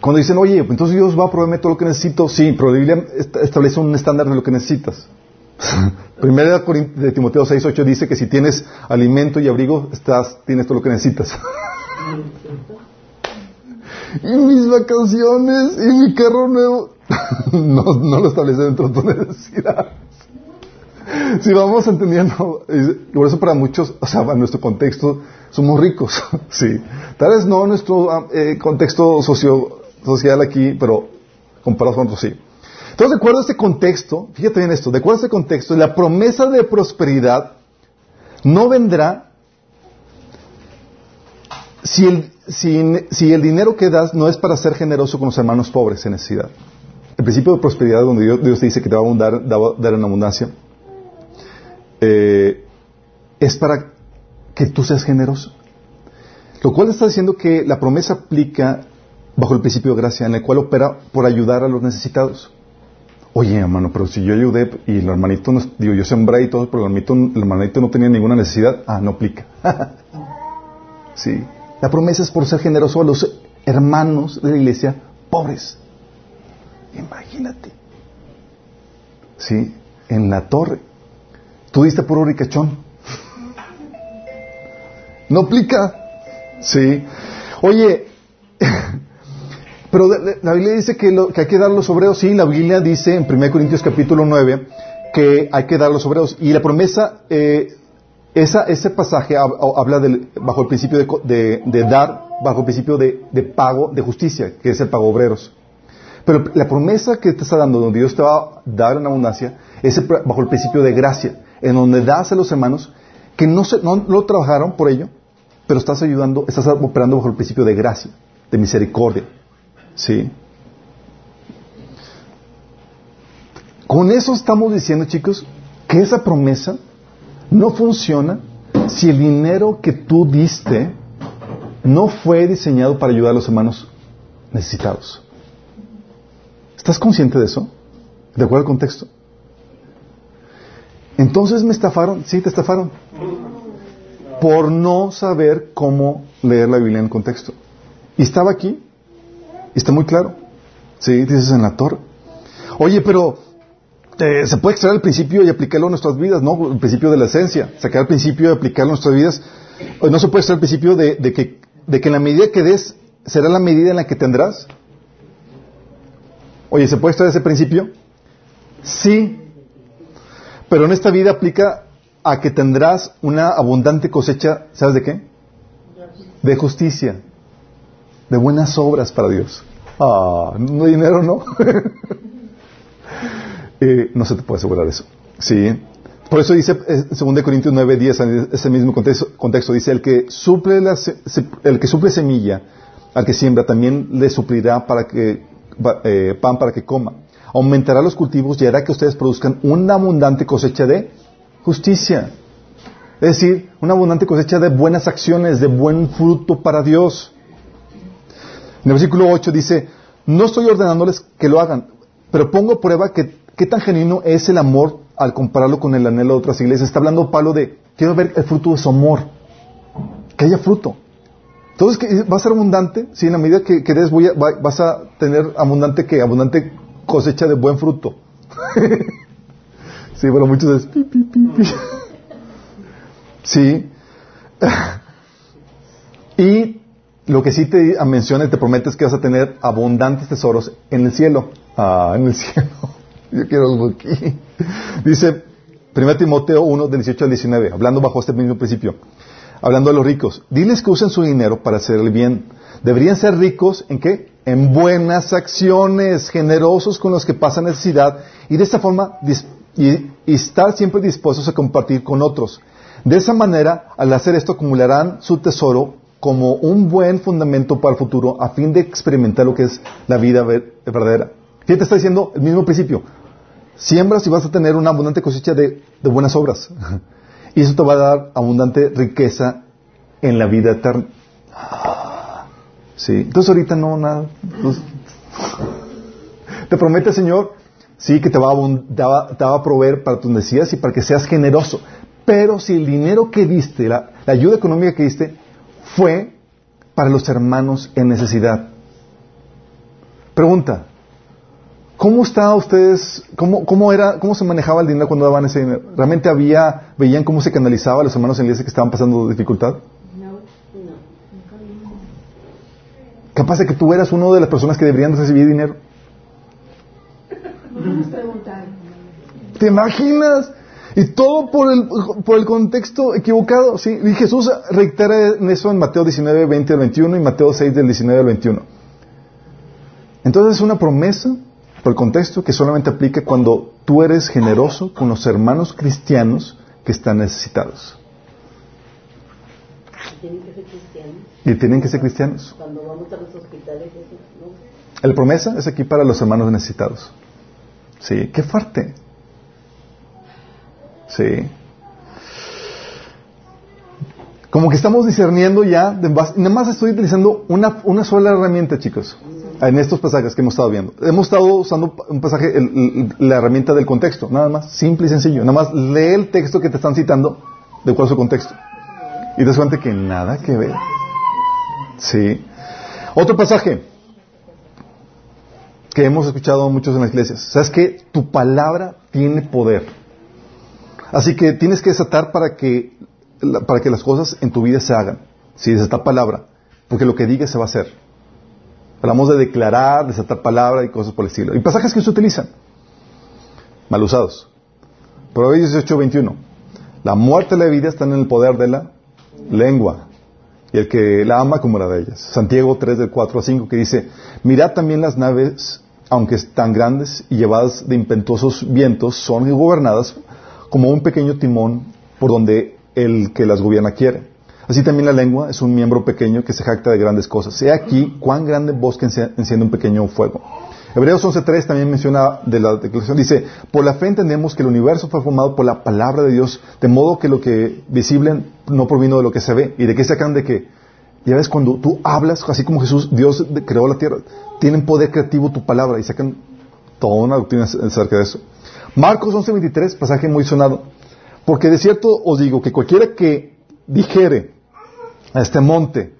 Cuando dicen, oye, entonces Dios va a proveerme todo lo que necesito, sí, pero la Biblia establece un estándar de lo que necesitas. [laughs] Primera de Timoteo 6, 8 dice que si tienes alimento y abrigo, estás, tienes todo lo que necesitas. [laughs] y mis vacaciones y mi carro nuevo [laughs] no, no lo establece dentro de tu necesidad. si vamos entendiendo, por eso para muchos, o sea, en nuestro contexto, somos ricos, sí. Tal vez no nuestro ah, eh, contexto socio, social aquí, pero comparado con otros sí. Entonces, de acuerdo a este contexto, fíjate bien esto, de acuerdo a este contexto, la promesa de prosperidad no vendrá si el, dinero que das no es para ser generoso con los hermanos pobres en necesidad. El principio de prosperidad, donde Dios, te dice que te va a dar, dar en abundancia, eh, es para que tú seas generoso. Lo cual está diciendo que la promesa aplica bajo el principio de gracia, en el cual opera por ayudar a los necesitados. Oye, hermano, pero si yo ayudé y el hermanito, no, digo, yo sembré y todo, pero el hermanito, el hermanito no tenía ninguna necesidad, ah, no aplica. [laughs] sí. La promesa es por ser generoso a los hermanos de la iglesia pobres. Imagínate. Sí, en la torre. Tú diste por ricachón. [laughs] No aplica. Sí. Oye, pero la Biblia dice que, hay que dar los obreros. Sí, la Biblia dice en 1 Corintios capítulo 9 que hay que dar los obreros. Y la promesa, eh, esa, ese pasaje habla del, bajo el principio de, dar, bajo el principio de, de, pago de justicia, que es el pago obreros. Pero la promesa que te está dando, donde Dios te va a dar en abundancia, es bajo el principio de gracia en donde das a los hermanos que no, se, no lo trabajaron por ello, pero estás ayudando, estás operando bajo el principio de gracia, de misericordia. ¿Sí? Con eso estamos diciendo, chicos, que esa promesa no funciona si el dinero que tú diste no fue diseñado para ayudar a los hermanos necesitados. ¿Estás consciente de eso? ¿De acuerdo al contexto? Entonces me estafaron, sí, te estafaron. Por no saber cómo leer la Biblia en contexto. Y estaba aquí, está muy claro. Sí, dices en la torre. Oye, pero eh, se puede extraer el principio y aplicarlo a nuestras vidas, ¿no? El principio de la esencia. Sacar el principio y aplicarlo a nuestras vidas. No se puede extraer el principio de, que, de que en la medida que des, será la medida en la que tendrás. Oye, ¿se puede extraer ese principio? Sí. Pero en esta vida aplica a que tendrás una abundante cosecha, ¿sabes de qué? De justicia, de buenas obras para Dios. Ah, no dinero, ¿no? [laughs] Eh, no se te puede asegurar eso. Sí. Por eso dice en 2 Corintios 9, 10, en ese mismo contexto, dice, el que, suple la, el que suple semilla al que siembra también le suplirá para que, eh, pan para que coma. Aumentará los cultivos y hará que ustedes produzcan una abundante cosecha de justicia. Es decir, una abundante cosecha de buenas acciones, de buen fruto para Dios. En el versículo 8 dice, no estoy ordenándoles que lo hagan, pero pongo prueba que qué tan genuino es el amor al compararlo con el anhelo de otras iglesias. Está hablando Pablo de, quiero ver el fruto de su amor, que haya fruto. Entonces, que va a ser abundante, si en la medida que, des voy vas a tener abundante que abundante cosecha de buen fruto. [laughs] sí, bueno, muchos es pi, pi, pi, [laughs] Sí. [laughs] y lo que sí te menciona y te promete es que vas a tener abundantes tesoros en el cielo. Ah, en el [laughs] cielo. Yo quiero algo aquí. Dice 1 Timoteo 1, del 18 al 19, hablando bajo este mismo principio. Hablando de los ricos. Diles que usen su dinero para hacer el bien. Deberían ser ricos en qué? En buenas acciones, generosos con los que pasan necesidad y de esta forma y estar siempre dispuestos a compartir con otros. De esa manera, al hacer esto, acumularán su tesoro como un buen fundamento para el futuro a fin de experimentar lo que es la vida verdadera. ¿Quién te está diciendo el mismo principio? Siembras y vas a tener una abundante cosecha de, buenas obras. [laughs] Y eso te va a dar abundante riqueza en la vida eterna. Sí. Entonces ahorita no, nada. [laughs] te promete Señor, sí, que te va, a, te va, a proveer para tus necesidades y para que seas generoso. Pero si el dinero que diste, la ayuda económica que diste, fue para los hermanos en necesidad. Pregunta, ¿Cómo está ustedes, cómo, cómo, era, cómo se manejaba el dinero cuando daban ese dinero? ¿Realmente había, veían cómo se canalizaba a los hermanos en la iglesia que estaban pasando dificultad? No, no. Capaz de que tú eras uno de las personas que deberían recibir dinero. [laughs] ¿Te imaginas? Y todo por el, por el contexto equivocado. ¿sí? Y Jesús reitera eso en Mateo 19, 20 al 21 y Mateo 6 del 19 al 21. Entonces es una promesa por el contexto que solamente aplica cuando tú eres generoso con los hermanos cristianos que están necesitados. ¿Tienen que ser cristianos? Y tienen que ser cristianos. Cuando vamos a los hospitales, ¿no? El promesa es aquí para los hermanos necesitados. Sí, qué fuerte. Sí. Como que estamos discerniendo ya, nada más estoy utilizando una, una sola herramienta, chicos en estos pasajes que hemos estado viendo. Hemos estado usando un pasaje, la herramienta del contexto, nada más, simple y sencillo. Nada más lee el texto que te están citando de cuál es su contexto. Y te das cuenta que nada que ver. Sí. Otro pasaje que hemos escuchado muchos en las iglesias. ¿Sabes que Tu palabra tiene poder. Así que tienes que desatar para que, para que las cosas en tu vida se hagan. Si sí, desatar palabra. Porque lo que digas se va a hacer. Hablamos de declarar, desatar palabra y cosas por el estilo. Y pasajes que se utilizan, mal usados. Proverbios 18, 21. La muerte y la vida están en el poder de la lengua. Y el que la ama comerá de ellas. Santiago 3, del 4 a 5, que dice, mirad también las naves, aunque están grandes y llevadas de impetuosos vientos, son gobernadas como un pequeño timón por donde el que las gobierna quiere. Así también la lengua es un miembro pequeño que se jacta de grandes cosas. He aquí cuán grande bosque enciende un pequeño fuego. Hebreos 11.3 también menciona de la declaración, dice, por la fe entendemos que el universo fue formado por la palabra de Dios, de modo que lo que visible no provino de lo que se ve. ¿Y de qué sacan de qué? Ya ves, cuando tú hablas, así como Jesús, Dios creó la tierra, tienen poder creativo tu palabra y sacan toda una doctrina acerca de eso. Marcos 11.23, pasaje muy sonado. Porque de cierto os digo que cualquiera que dijere a este monte,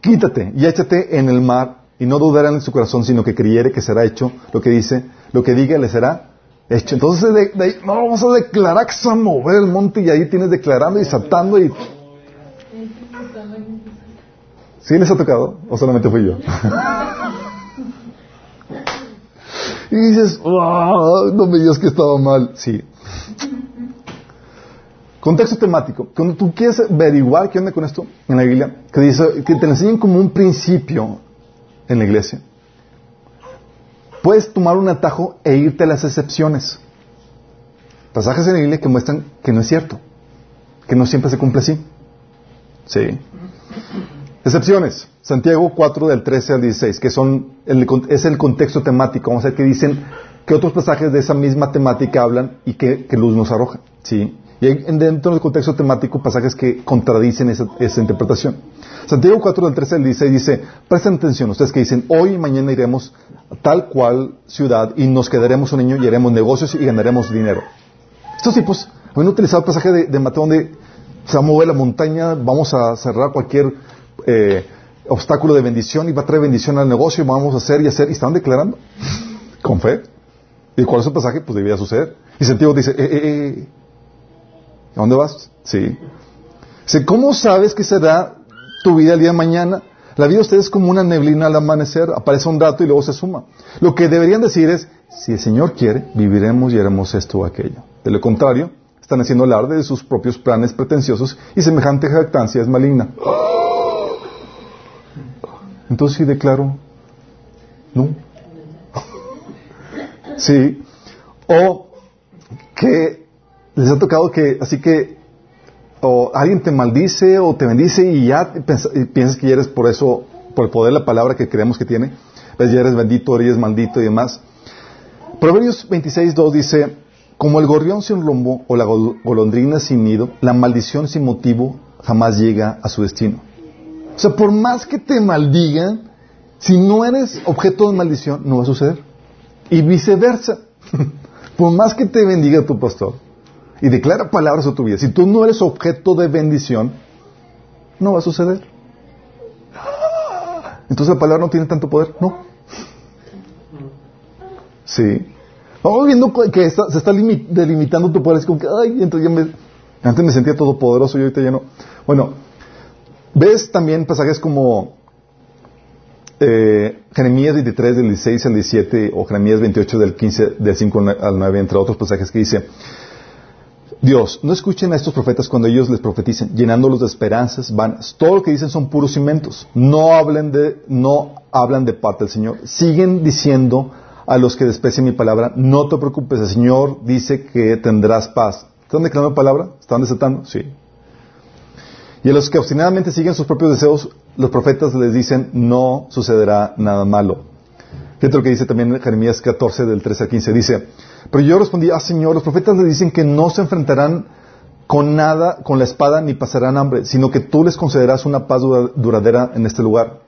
quítate y échate en el mar, y no dudará en su corazón, sino que creyere que será hecho lo que dice, lo que diga le será hecho. Entonces de, ahí, no vamos a declarar que se a mover el monte y ahí tienes declarando y saltando y... ¿Sí les ha tocado? ¿O solamente fui yo? [laughs] y dices, no me digas que estaba mal. Sí. Contexto temático. Cuando tú quieres averiguar qué onda con esto en la Biblia, que dice que te enseñan como un principio en la iglesia, puedes tomar un atajo e irte a las excepciones. Pasajes en la Biblia que muestran que no es cierto, que no siempre se cumple así. Sí. Excepciones. Santiago 4 del 13 al 16, que son es el contexto temático. Vamos a ver qué dicen, que otros pasajes de esa misma temática hablan y qué, luz nos arroja. Sí. Y hay dentro del contexto temático pasajes que contradicen esa, interpretación. Santiago 4 del 13 al 16 dice, presten atención, ustedes que dicen, hoy y mañana iremos a tal cual ciudad y nos quedaremos un año y haremos negocios y ganaremos dinero. Estos tipos han utilizado el pasaje de, de Mateo donde se va a mover la montaña, vamos a cerrar cualquier eh, obstáculo de bendición y va a traer bendición al negocio y vamos a hacer y hacer y están declarando [laughs] con fe. ¿Y cuál es el pasaje? Pues debía suceder. Y Santiago dice, eh, eh, eh ¿A dónde vas? Sí. ¿cómo sabes que será tu vida el día de mañana? La vida de ustedes es como una neblina al amanecer, aparece un rato y luego se suma. Lo que deberían decir es, si el Señor quiere, viviremos y haremos esto o aquello. De lo contrario, están haciendo alarde de sus propios planes pretenciosos y semejante jactancia es maligna. Entonces sí declaro, no. sí. O que les ha tocado que, así que, o alguien te maldice o te bendice y ya piensas que ya eres por eso, por el poder de la palabra que creemos que tiene, pues ya eres bendito, eres maldito y demás. Proverbios 26.2 dice, como el gorrión sin rumbo o la golondrina sin nido, la maldición sin motivo jamás llega a su destino. O sea, por más que te maldigan, si no eres objeto de maldición, no va a suceder. Y viceversa. [laughs] por más que te bendiga tu pastor, y declara palabras a tu vida. Si tú no eres objeto de bendición, no va a suceder. Entonces la palabra no tiene tanto poder. No. Sí. Vamos viendo que se está delimitando tu poder. Es como que, ay, entonces ya me, antes me sentía todopoderoso y ahorita ya no. Bueno, ves también pasajes como eh, Jeremías 23 del 16 al 17 o Jeremías 28 del 15 del 5 al 9, entre otros pasajes que dice, Dios, no escuchen a estos profetas cuando ellos les profeticen, llenándolos de esperanzas vanas. Todo lo que dicen son puros cimentos. No hablen de, no hablan de parte del Señor. Siguen diciendo a los que desprecian mi palabra, no te preocupes, el Señor dice que tendrás paz. ¿Están declarando palabra? ¿Están desatando? Sí. Y a los que obstinadamente siguen sus propios deseos, los profetas les dicen, no sucederá nada malo. Fíjate lo que dice también Jeremías 14, del 13 al 15. Dice, pero yo respondí, ah Señor, los profetas le dicen que no se enfrentarán con nada, con la espada, ni pasarán hambre, sino que tú les concederás una paz duradera en este lugar.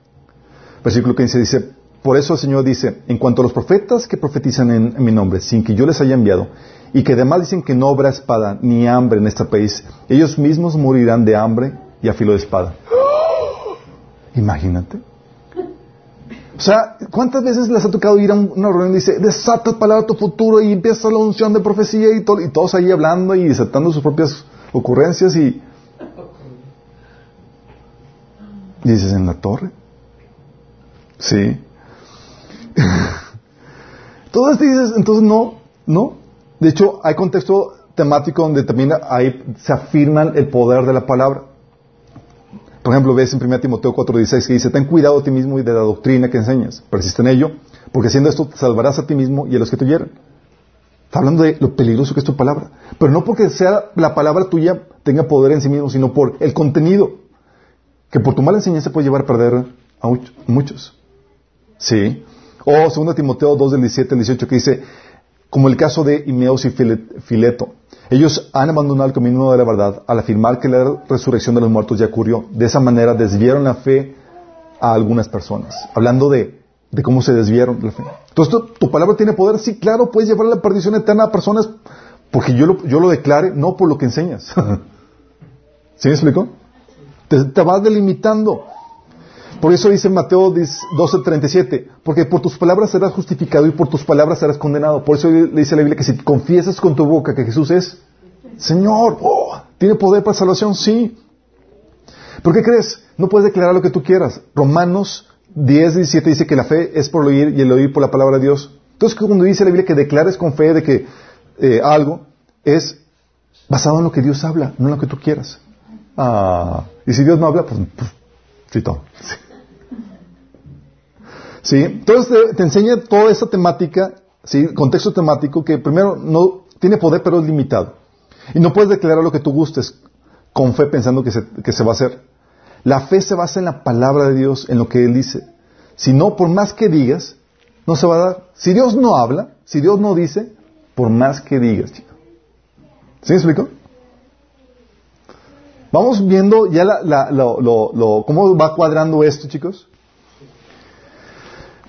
Versículo 15 dice, por eso el Señor dice, en cuanto a los profetas que profetizan en, mi nombre, sin que yo les haya enviado, y que además dicen que no habrá espada ni hambre en este país, ellos mismos morirán de hambre y a filo de espada. Imagínate. O sea, ¿cuántas veces les ha tocado ir a una reunión y dice, desata palabra tu futuro y empieza la unción de profecía y, todos ahí hablando y desatando sus propias ocurrencias y... Y dices, ¿en la torre? Sí. [laughs] Todas dices, entonces no, no. De hecho, hay contexto temático donde también ahí se afirman el poder de la palabra. Por ejemplo, ves en 1 Timoteo 4:16 que dice, ten cuidado de ti mismo y de la doctrina que enseñas. Persiste en ello, porque haciendo esto te salvarás a ti mismo y a los que te hieren. Está hablando de lo peligroso que es tu palabra. Pero no porque sea la palabra tuya tenga poder en sí mismo, sino por el contenido. Que por tu mala enseñanza puede llevar a perder a muchos. Sí. O 2 Timoteo 2 del 17 al 18 que dice, como el caso de Imeos y Fileto. Ellos han abandonado el camino de la verdad al afirmar que la resurrección de los muertos ya ocurrió. De esa manera desviaron la fe a algunas personas. Hablando de, cómo se desviaron de la fe. Entonces, ¿tu, palabra tiene poder? Sí, claro, puedes llevar a la perdición eterna a personas porque yo lo, yo lo declare, no por lo que enseñas. [laughs] ¿Sí me explico? Te vas delimitando. Por eso dice Mateo 12:37, porque por tus palabras serás justificado y por tus palabras serás condenado. Por eso le dice la Biblia que si confiesas con tu boca que Jesús es Señor, oh, ¿tiene poder para salvación? Sí. ¿Por qué crees? No puedes declarar lo que tú quieras. Romanos 10, 17 dice que la fe es por oír y el oír por la palabra de Dios. Entonces cuando dice la Biblia que declares con fe de que eh, algo es basado en lo que Dios habla, no en lo que tú quieras. Ah, y si Dios no habla, pues, pues sí, ¿Sí? Entonces te, enseña toda esa temática, ¿sí? Contexto temático que primero no tiene poder pero es limitado. Y no puedes declarar lo que tú gustes con fe pensando que se, que se va a hacer. La fe se basa en la palabra de Dios, en lo que Él dice. Si no, por más que digas, no se va a dar. Si Dios no habla, si Dios no dice, por más que digas, chicos. ¿Sí me explico? Vamos viendo ya la, lo, cómo va cuadrando esto, chicos.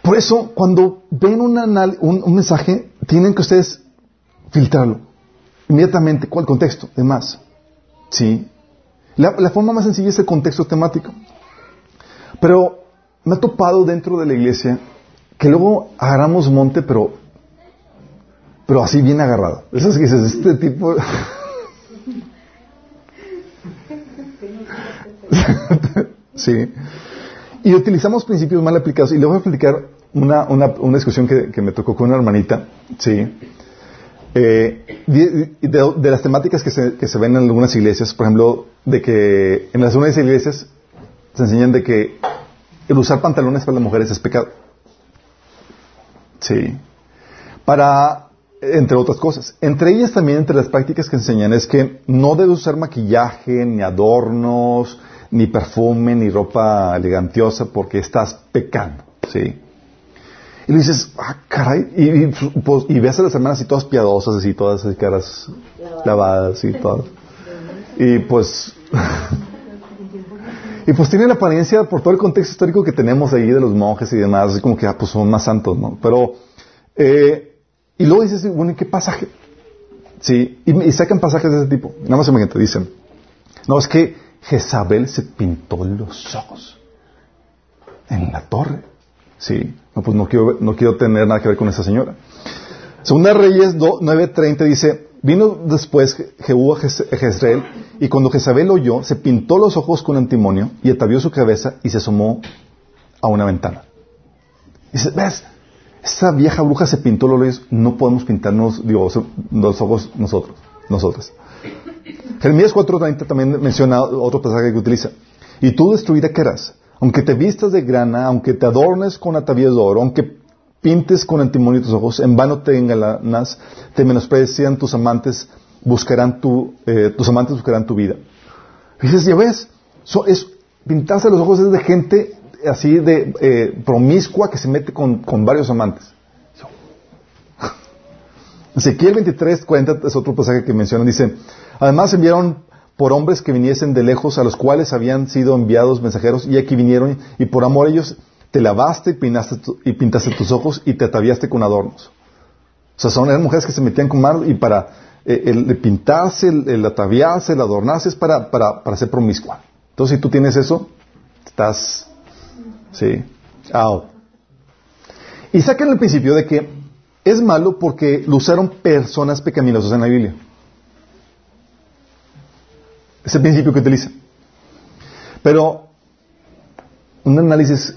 Por eso, cuando ven un, un, mensaje, tienen que ustedes filtrarlo. Inmediatamente, ¿cuál contexto? Demás. ¿Sí? La, la, forma más sencilla es el contexto temático. Pero me ha topado dentro de la iglesia que luego agarramos monte, pero, pero así bien agarrado. Esas que dices, este tipo... [laughs] sí. Y utilizamos principios mal aplicados. Y le voy a explicar una, una, una discusión que, que, me tocó con una hermanita, ¿sí? Eh, de, las temáticas que se, que se ven en algunas iglesias, por ejemplo, de que en las iglesias se enseñan de que el usar pantalones para las mujeres es pecado. Sí. Para, entre otras cosas. Entre ellas también, entre las prácticas que enseñan, es que no debes usar maquillaje, ni adornos, ni perfume, ni ropa elegantiosa, porque estás pecando. ¿sí? Y le dices, ah, caray, y, pues, y, ves a las hermanas así todas piadosas, así todas así caras lavadas y todo. [laughs] Y pues, [laughs] y pues tiene la apariencia por todo el contexto histórico que tenemos ahí de los monjes y demás, así como que ah, pues son más santos, ¿no? Pero, eh, y luego dices, bueno, ¿y qué pasaje? Sí, y, sacan pasajes de ese tipo. Nada más imagínate, dicen, no, es que Jezabel se pintó los ojos en la torre. Sí, no, pues no quiero, no quiero tener nada que ver con esa señora. Segunda Reyes 9.30 dice, vino después Jehú a Jezreel y cuando Jezabel oyó, se pintó los ojos con antimonio y atavió su cabeza y se asomó a una ventana. Dice, ¿ves? Esa vieja bruja se pintó los ojos, no podemos pintarnos los ojos nosotros, nosotras. Jeremías 4.30 también menciona otro pasaje que utiliza. Y tú destruirá que eras, aunque te vistas de grana, aunque te adornes con atavíos de oro, aunque pintes con antimonio tus ojos, en vano te engalanas, te menosprecian tus amantes, buscarán tu, eh, tus amantes buscarán tu vida. Y dices, ya ves, es, pintarse los ojos es de gente así de eh, promiscua que se mete con, con varios amantes. Ezequiel 23, 40 es otro pasaje que menciona, dice, además enviaron por hombres que viniesen de lejos, a los cuales habían sido enviados mensajeros, y aquí vinieron, y por amor a ellos te lavaste y, y pintaste tus ojos y te ataviaste con adornos. O sea, son, eran mujeres que se metían con mar y para eh, el, pintarse, el, ataviarse, el adornarse es para, para, para ser promiscua. Entonces, si tú tienes eso, estás, sí, out. Y sacan el principio de que es malo porque lo usaron personas pecaminosas en la Biblia. Es el principio que utiliza. Pero un análisis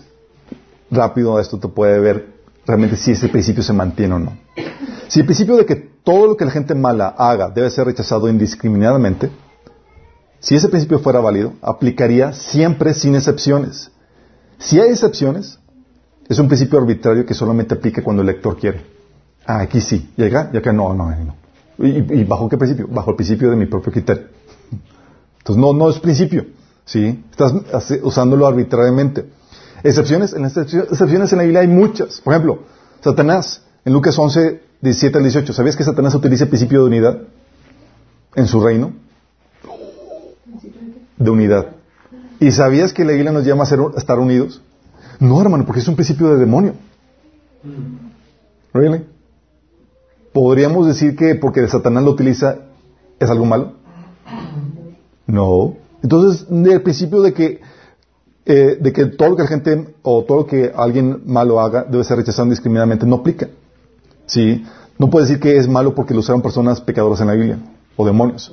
rápido de esto te puede ver realmente si ese principio se mantiene o no. Si el principio de que todo lo que la gente mala haga debe ser rechazado indiscriminadamente, si ese principio fuera válido, aplicaría siempre sin excepciones. Si hay excepciones, es un principio arbitrario que solamente aplica cuando el lector quiere. Ah, aquí sí, y acá, y acá no, no, no. ¿Y, ¿Y, bajo qué principio? Bajo el principio de mi propio criterio. Entonces no, no es principio, ¿sí? Estás usándolo arbitrariamente. Excepciones, en las excepciones en la Biblia hay muchas. Por ejemplo, Satanás, en Lucas 11, 17 al 18. ¿Sabías que Satanás utiliza el principio de unidad en su reino? De unidad. ¿Y sabías que la Biblia nos llama a, ser, a estar unidos? No, hermano, porque es un principio de demonio. ¿Really? ¿Podríamos decir que porque Satanás lo utiliza es algo malo? No. Entonces, el principio de que, eh, de que todo lo que la gente o todo lo que alguien malo haga debe ser rechazado indiscriminadamente no aplica. ¿Sí? No puede decir que es malo porque lo usaron personas pecadoras en la Biblia o demonios.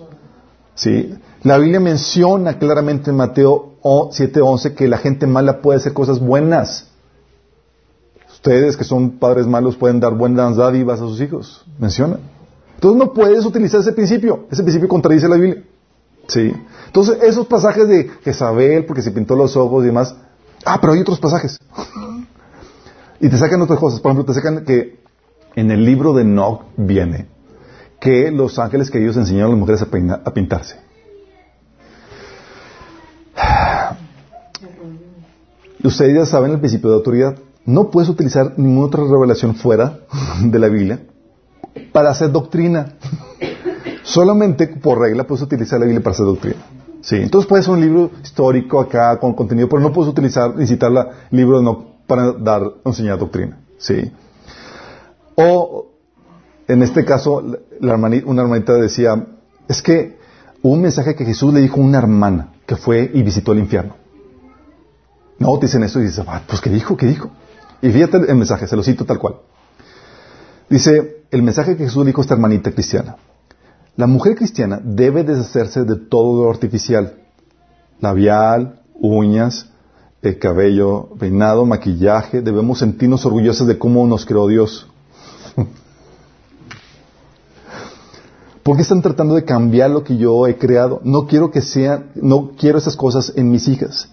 ¿Sí? La Biblia menciona claramente en Mateo 7:11 que la gente mala puede hacer cosas buenas. Ustedes que son padres malos pueden dar buenas dádivas a sus hijos. Menciona. Entonces no puedes utilizar ese principio. Ese principio contradice la Biblia. Sí. Entonces esos pasajes de Jezabel porque se pintó los ojos y demás. Ah, pero hay otros pasajes. y te sacan otras cosas. Por ejemplo, te sacan que en el libro de Enoch viene que los ángeles que ellos enseñaron a las mujeres a, a pintarse. Ustedes ya saben el principio de autoridad. No puedes utilizar ninguna otra revelación fuera de la Biblia para hacer doctrina. Solamente por regla puedes utilizar la Biblia para hacer doctrina. Sí, entonces puede ser un libro histórico acá con contenido, pero no puedes utilizar ni citar el libro no, para dar enseñar doctrina. Sí. O en este caso, la una hermanita decía, es que un mensaje que Jesús le dijo a una hermana que fue y visitó el infierno. No, te dicen eso y dices, ah, pues ¿qué dijo? ¿Qué dijo? Y fíjate el mensaje, se lo cito tal cual. Dice, el mensaje que Jesús dijo a esta hermanita cristiana. La mujer cristiana debe deshacerse de todo lo artificial. Labial, uñas, el cabello peinado, maquillaje. Debemos sentirnos orgullosos de cómo nos creó Dios. [laughs] ¿Por qué están tratando de cambiar lo que yo he creado? No quiero que sean, no quiero esas cosas en mis hijas.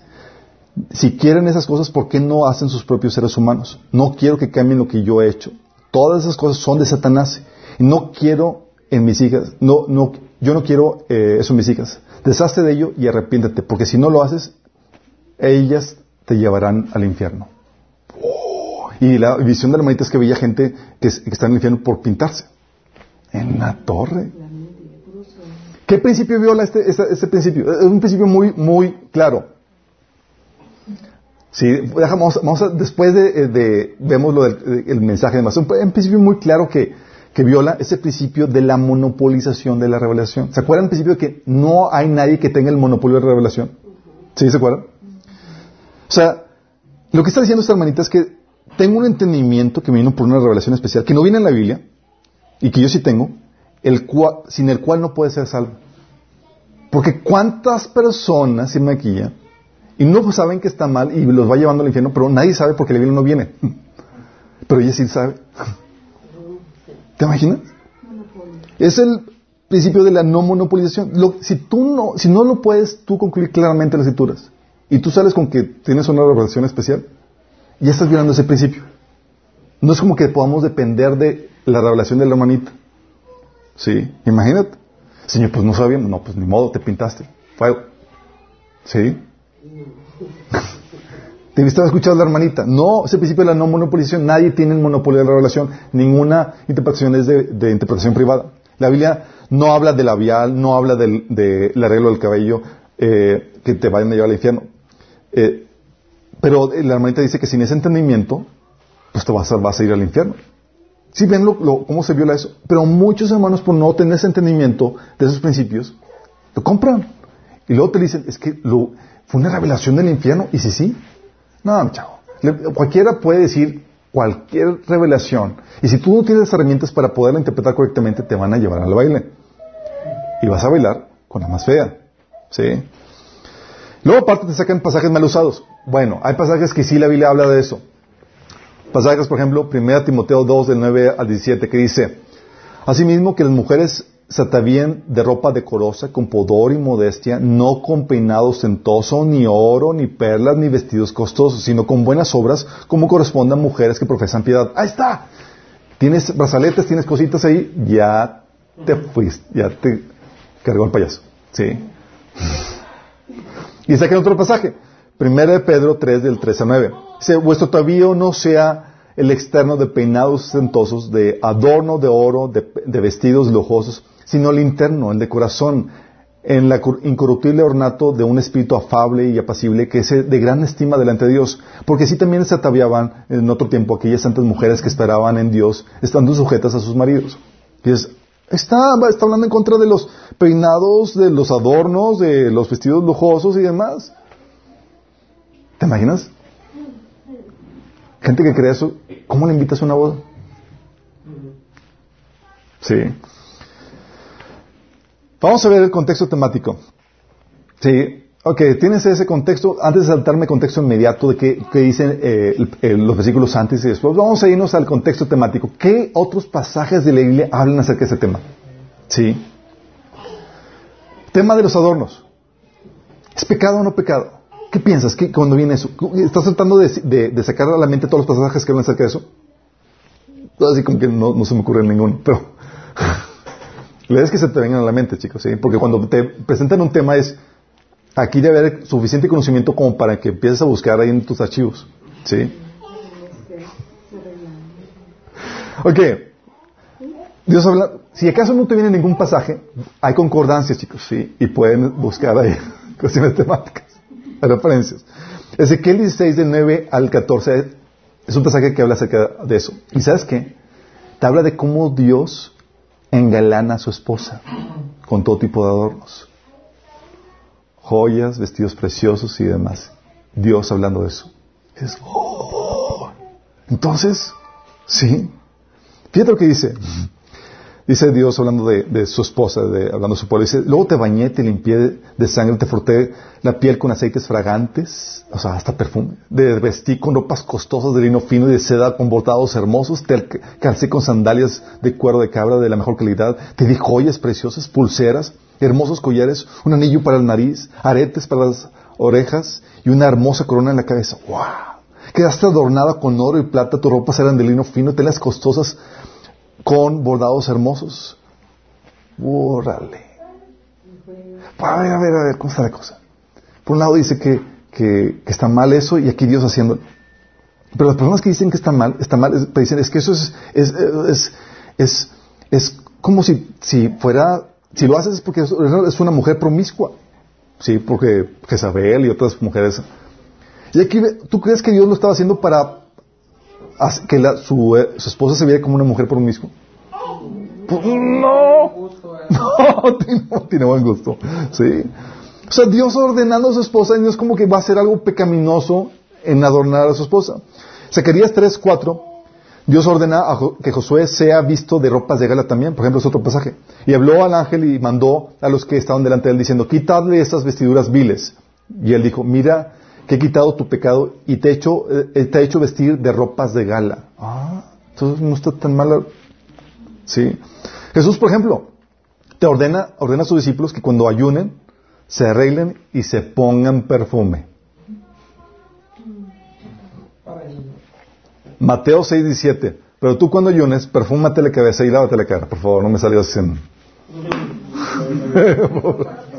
Si quieren esas cosas, ¿por qué no hacen sus propios seres humanos? No quiero que cambien lo que yo he hecho. Todas esas cosas son de Satanás. No quiero en mis hijas, no, no, yo no quiero eh, eso en mis hijas. Deshazte de ello y arrepiéntete, porque si no lo haces, ellas te llevarán al infierno. Y la visión de la manita es que veía gente que, está en el infierno por pintarse. En la torre. ¿Qué principio viola este, este, principio? Es un principio muy, muy claro. Sí, vamos, vamos después de, de, vemos lo del mensaje de más. Un, un principio muy claro que, que viola ese principio de la monopolización de la revelación. ¿Se acuerdan del principio de que no hay nadie que tenga el monopolio de la revelación? ¿Sí se acuerdan? O sea, lo que está diciendo esta hermanita es que tengo un entendimiento que me vino por una revelación especial, que no viene en la Biblia, y que yo sí tengo, el sin el cual no puede ser salvo. Porque cuántas personas se maquillan y no saben que está mal y los va llevando al infierno, pero nadie sabe porque la Biblia no viene. [laughs] Pero ella sí sabe. [laughs] ¿Te imaginas? Es el principio de la no monopolización. si tú no, si no lo puedes tú concluir claramente las escrituras y tú sales con que tienes una revelación especial, ya estás violando ese principio. No es como que podamos depender de la revelación de la hermanita. Sí, imagínate. Señor, pues no sabíamos. No, pues ni modo, te pintaste. Fuego. ¿Sí? ¿Te viste escuchado la hermanita? No, ese principio de la no monopolización. Nadie tiene el monopolio de la revelación. Ninguna interpretación es de, interpretación privada. La Biblia no habla de labial, no habla del, de arreglo del cabello eh, que te vayan a llevar al infierno. Eh, pero la hermanita dice que sin ese entendimiento, pues te vas a, vas a ir al infierno. Si ven lo, cómo se viola eso. Pero muchos hermanos, por no tener ese entendimiento de esos principios, lo compran. Y luego te dicen, es que lo, fue una revelación del infierno. Y si sí, no, chavo. Cualquiera puede decir cualquier revelación. Y si tú no tienes herramientas para poderla interpretar correctamente, te van a llevar al baile. Y vas a bailar con la más fea. ¿Sí? Luego aparte te sacan pasajes mal usados. Bueno, hay pasajes que sí la Biblia habla de eso. Pasajes, por ejemplo, 1 Timoteo 2, del 9 al 17, que dice, Asimismo que las mujeres se de ropa decorosa, con pudor y modestia, no con peinado ostentoso, ni oro, ni perlas, ni vestidos costosos, sino con buenas obras, como correspondan mujeres que profesan piedad. Ahí está. Tienes brazaletes, tienes cositas ahí, ya te fuiste, ya te cargó el payaso. ¿Sí? Y saca otro pasaje. Primera de Pedro 3 del 3 a 9. Dice, vuestro tablillo no sea el externo de peinados ostentosos, de adorno de oro, de, de vestidos lujosos, sino el interno, el de corazón, en la incorruptible ornato de un espíritu afable y apacible que es de gran estima delante de Dios. Porque así también se ataviaban en otro tiempo aquellas santas mujeres que esperaban en Dios, estando sujetas a sus maridos. Y es, está, está hablando en contra de los peinados, de los adornos, de los vestidos lujosos y demás. ¿Te imaginas? Gente que cree eso, ¿cómo le invitas a una boda? Sí. Vamos a ver el contexto temático. Sí. Ok, tienes ese contexto. Antes de saltarme contexto inmediato de qué, dicen eh, los versículos antes y después, vamos a irnos al contexto temático. ¿Qué otros pasajes de la Biblia hablan acerca de ese tema? Sí. Tema de los adornos. ¿Es pecado o no pecado? ¿Qué piensas ¿Qué, cuando viene eso? ¿Estás tratando de, sacar a la mente todos los pasajes que hablan acerca de eso? Así como que no, se me ocurre ninguno, pero [laughs] es que se te vengan a la mente, chicos, ¿sí? Porque cuando te presentan un tema es, aquí debe haber suficiente conocimiento como para que empieces a buscar ahí en tus archivos, ¿sí? Ok. Dios habla, si acaso no te viene ningún pasaje, hay concordancias, chicos, ¿sí? Y pueden buscar ahí [laughs] cuestiones temáticas referencias. Ezequiel 16, del 9 al 14, es un pasaje que habla acerca de eso. ¿Y sabes qué? Te habla de cómo Dios engalana a su esposa con todo tipo de adornos. Joyas, vestidos preciosos y demás. Dios hablando de eso. Es, oh. Entonces, sí. Fíjate lo que dice. Dice Dios hablando de, su esposa, de, hablando de su pueblo, dice, luego te bañé, te limpié de, sangre, te froté la piel con aceites fragantes, o sea, hasta perfume, de vestí con ropas costosas de lino fino y de seda con bordados hermosos, te calcé con sandalias de cuero de cabra de la mejor calidad, te di joyas preciosas, pulseras, hermosos collares, un anillo para el nariz, aretes para las orejas y una hermosa corona en la cabeza. ¡Wow! Quedaste adornada con oro y plata, tus ropas eran de lino fino, telas costosas con bordados hermosos. Órale. A ver, a ver, a ver, ¿cómo está la cosa? Por un lado dice que, que, está mal eso y aquí Dios haciendo. Pero las personas que dicen que está mal, está mal, es, dicen es que eso es, es, es, es, es como si, si fuera, si lo haces es porque es una mujer promiscua. Sí, porque Jezabel y otras mujeres. Y aquí, ¿tú crees que Dios lo estaba haciendo para que la, su, eh, su, esposa se viera como una mujer mismo? Pues, no, no, [laughs] tiene, buen gusto. ¿sí? O sea, Dios ordenando a su esposa y no es como que va a hacer algo pecaminoso en adornar a su esposa. Zacarías 3, 4, Dios ordena que Josué sea visto de ropas de gala también, por ejemplo, es otro pasaje. Y habló al ángel y mandó a los que estaban delante de él diciendo, quitadle estas vestiduras viles. Y él dijo, mira, que he quitado tu pecado y te he hecho, eh, te he hecho vestir de ropas de gala. Ah, entonces no está tan mal. Sí. Jesús, por ejemplo, te ordena, ordena a sus discípulos que cuando ayunen, se arreglen y se pongan perfume. Mateo 6, 17. Pero tú cuando ayunes, perfúmate la cabeza y lávate la cara. Por favor, no me salgas haciendo.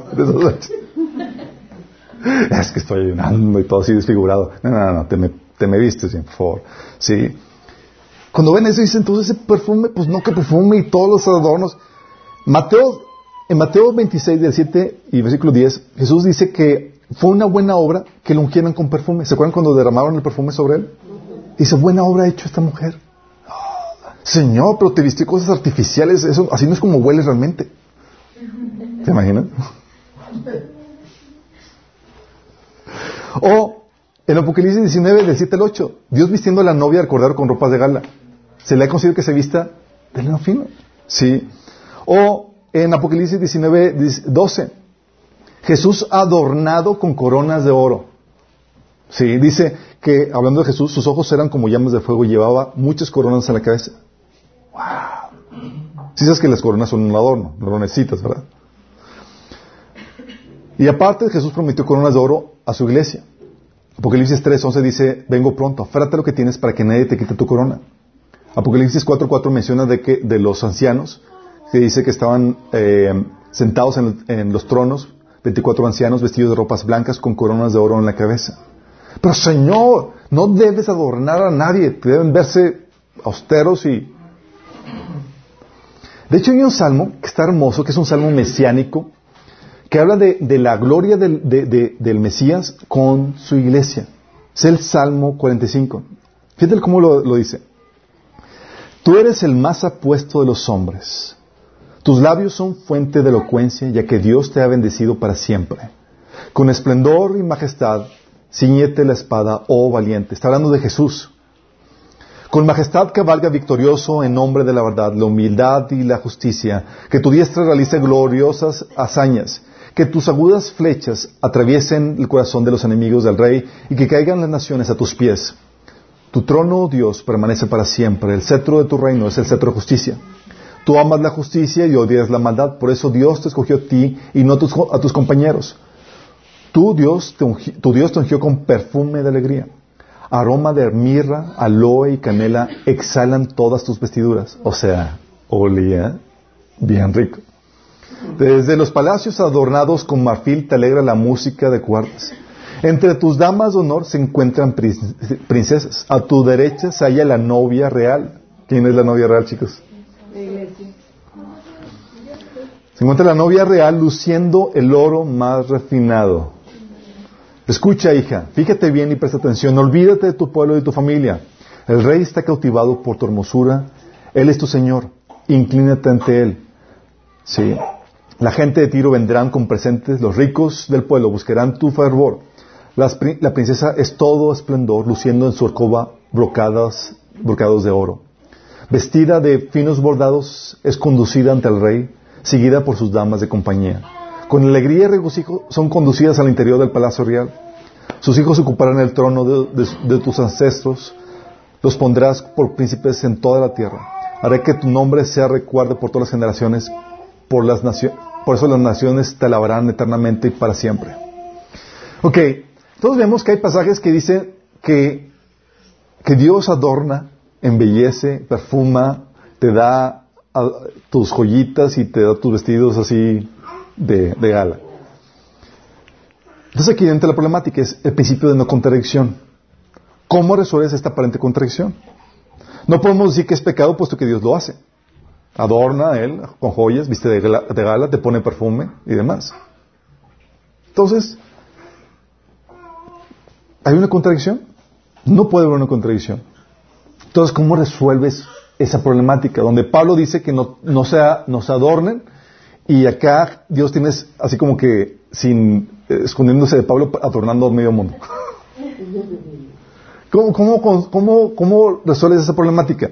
[laughs] [laughs] es que estoy ayunando y todo así desfigurado. No, no, no, te me, te me vistes por favor. Sí. Cuando ven eso dicen, entonces ese perfume, pues no que perfume y todos los adornos. Mateo, en Mateo 26, 17 y versículo 10, Jesús dice que fue una buena obra que lo ungieran con perfume. ¿Se acuerdan cuando derramaron el perfume sobre él? Dice, buena obra ha hecho esta mujer. señor, pero te viste cosas artificiales, eso, así no es como huele realmente. ¿Se imaginan? O en Apocalipsis 19, del 7 al 8, Dios vistiendo a la novia al cordero con ropas de gala. ¿Se le ha conseguido que se vista de lino fino? Sí. O en Apocalipsis 19, 12, Jesús adornado con coronas de oro. Sí, dice que, hablando de Jesús, sus ojos eran como llamas de fuego y llevaba muchas coronas en la cabeza. ¡Wow! Si sabes que las coronas son un adorno, no necesitas, ¿verdad? Y aparte Jesús prometió coronas de oro a su iglesia. Apocalipsis 3.11 dice, vengo pronto, aférrate lo que tienes para que nadie te quite tu corona. Apocalipsis 4.4 menciona de que de los ancianos, que dice que estaban eh, sentados en, los tronos, 24 ancianos vestidos de ropas blancas con coronas de oro en la cabeza. Pero Señor, no debes adornar a nadie, deben verse austeros y... De hecho hay un salmo que está hermoso, que es un salmo mesiánico, que habla de, la gloria del, Mesías con su iglesia. Es el Salmo 45. Fíjate cómo lo, lo dice. Tú eres el más apuesto de los hombres. Tus labios son fuente de elocuencia, ya que Dios te ha bendecido para siempre. Con esplendor y majestad, ciñete la espada, oh valiente. Está hablando de Jesús. Con majestad cabalga victorioso en nombre de la verdad, la humildad y la justicia. Que tu diestra realice gloriosas hazañas. Que tus agudas flechas atraviesen el corazón de los enemigos del rey y que caigan las naciones a tus pies. Tu trono, oh Dios, permanece para siempre. El cetro de tu reino es el cetro de justicia. Tú amas la justicia y odias la maldad. Por eso Dios te escogió a ti y no a tus compañeros. Tú, Dios, tu Dios te ungió con perfume de alegría. Aroma de mirra, aloe y canela exhalan todas tus vestiduras. O sea, olía bien rico. Desde los palacios adornados con marfil te alegra la música de cuerdas. Entre tus damas de honor se encuentran princesas. A tu derecha se halla la novia real. ¿Quién es la novia real, chicos? Se encuentra la novia real luciendo el oro más refinado. Escucha, hija, fíjate bien y presta atención. olvídate de tu pueblo y de tu familia. El rey está cautivado por tu hermosura. Él es tu Señor. Inclínate ante Él. Sí. La gente de Tiro vendrán con presentes. Los ricos del pueblo buscarán tu fervor. la princesa es todo esplendor, luciendo en su alcoba brocadas, brocados de oro. Vestida de finos bordados, es conducida ante el rey, seguida por sus damas de compañía. Con alegría y regocijo son conducidas al interior del palacio real. Sus hijos ocuparán el trono de, tus ancestros. Los pondrás por príncipes en toda la tierra. Haré que tu nombre sea recuerdo por todas las generaciones. Por, las por eso las naciones te alabarán eternamente y para siempre. Ok, todos vemos que hay pasajes que dicen que, que Dios adorna, embellece, perfuma, te da tus joyitas y te da tus vestidos así de, gala. Entonces aquí entra la problemática, es el principio de no contradicción. ¿Cómo resuelves esta aparente contradicción? No podemos decir que es pecado puesto que Dios lo hace. Adorna a Él con joyas, viste de gala, te pone perfume y demás. Entonces, ¿hay una contradicción? No puede haber una contradicción. Entonces, ¿cómo resuelves esa problemática? Donde Pablo dice que no, no, sea, no se adornen, y acá Dios tiene así como que sin eh, escondiéndose de Pablo adornando medio mundo. [laughs] ¿Cómo, cómo, cómo, cómo resuelves esa problemática?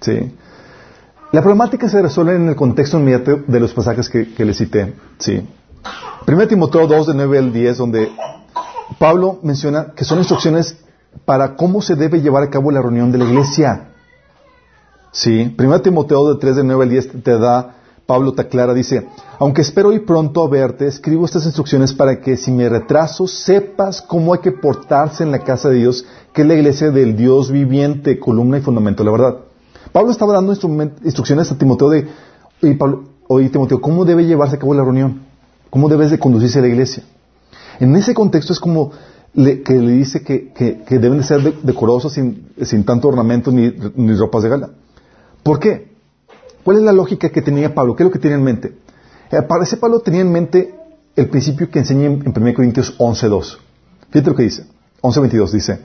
¿Sí? La problemática se resuelve en el contexto inmediato de los pasajes que, que le cité. ¿Sí? 1 Timoteo 2, de 9 al 10, donde Pablo menciona que son instrucciones para cómo se debe llevar a cabo la reunión de la iglesia. ¿Sí? 1 Timoteo de 3, de 9 al 10 te da Pablo te aclara, dice, aunque espero ir pronto a verte, escribo estas instrucciones para que si me retraso sepas cómo hay que portarse en la casa de Dios, que es la iglesia del Dios viviente, columna y fundamento de la verdad. Pablo estaba dando instrucciones a Timoteo de, oye, Timoteo, ¿cómo debe llevarse a cabo la reunión? ¿Cómo debes de conducirse a la iglesia? En ese contexto es como que le dice que, deben de ser decorosos sin, tanto ornamento ni, ropas de gala. ¿Por qué? ¿Cuál es la lógica que tenía Pablo? ¿Qué es lo que tenía en mente? Eh, para ese Pablo tenía en mente el principio que enseña en 1 Corintios 11.2. Fíjate lo que dice. 11.22 dice,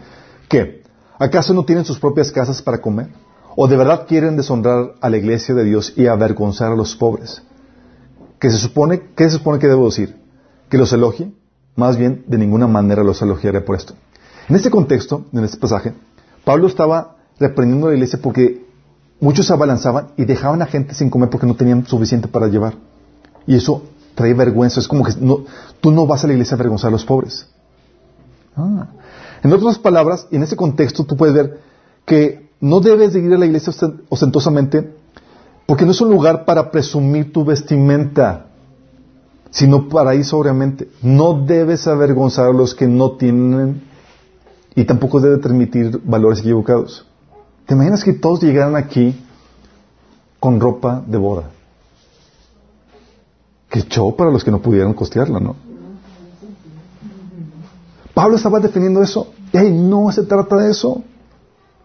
¿qué? ¿Acaso no tienen sus propias casas para comer? ¿O de verdad quieren deshonrar a la iglesia de Dios y avergonzar a los pobres? ¿Qué se supone, qué se supone que debo decir? ¿Que los elogie? Más bien, de ninguna manera los elogiaré por esto. En este contexto, en este pasaje, Pablo estaba reprendiendo a la iglesia porque Muchos se abalanzaban y dejaban a gente sin comer porque no tenían suficiente para llevar. Y eso trae vergüenza. Es como que no, tú no vas a la iglesia a avergonzar a los pobres. Ah. En otras palabras, en ese contexto tú puedes ver que no debes de ir a la iglesia ostentosamente porque no es un lugar para presumir tu vestimenta, sino para ir sobriamente. No debes avergonzar a los que no tienen y tampoco debes transmitir valores equivocados. ¿Te imaginas que todos llegaran aquí con ropa de boda? Qué show para los que no pudieran costearla, ¿no? Pablo estaba definiendo eso. Y no se trata de eso.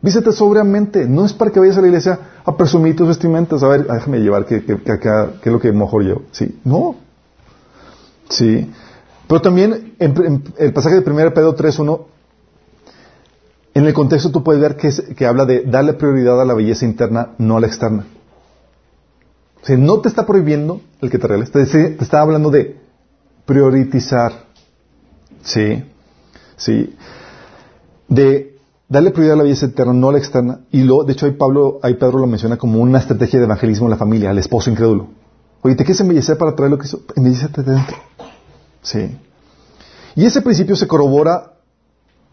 Vístete sobriamente. No es para que vayas a la iglesia a presumir tus vestimentas. A ver, déjame llevar qué es lo que mejor llevo. Sí, no. Sí. Pero también en, el pasaje de 1 Pedro 3.1, en el contexto tú puedes ver que, que habla de darle prioridad a la belleza interna, no a la externa. O sea, no te está prohibiendo el que te regales, te, te está hablando de priorizar. Sí, sí. De darle prioridad a la belleza interna, no a la externa. Y luego, de hecho, ahí, Pablo, ahí Pedro lo menciona como una estrategia de evangelismo en la familia, al esposo incrédulo. Oye, ¿te quieres embellecer para traer lo que hizo? Embellecete de dentro. Sí. Y ese principio se corrobora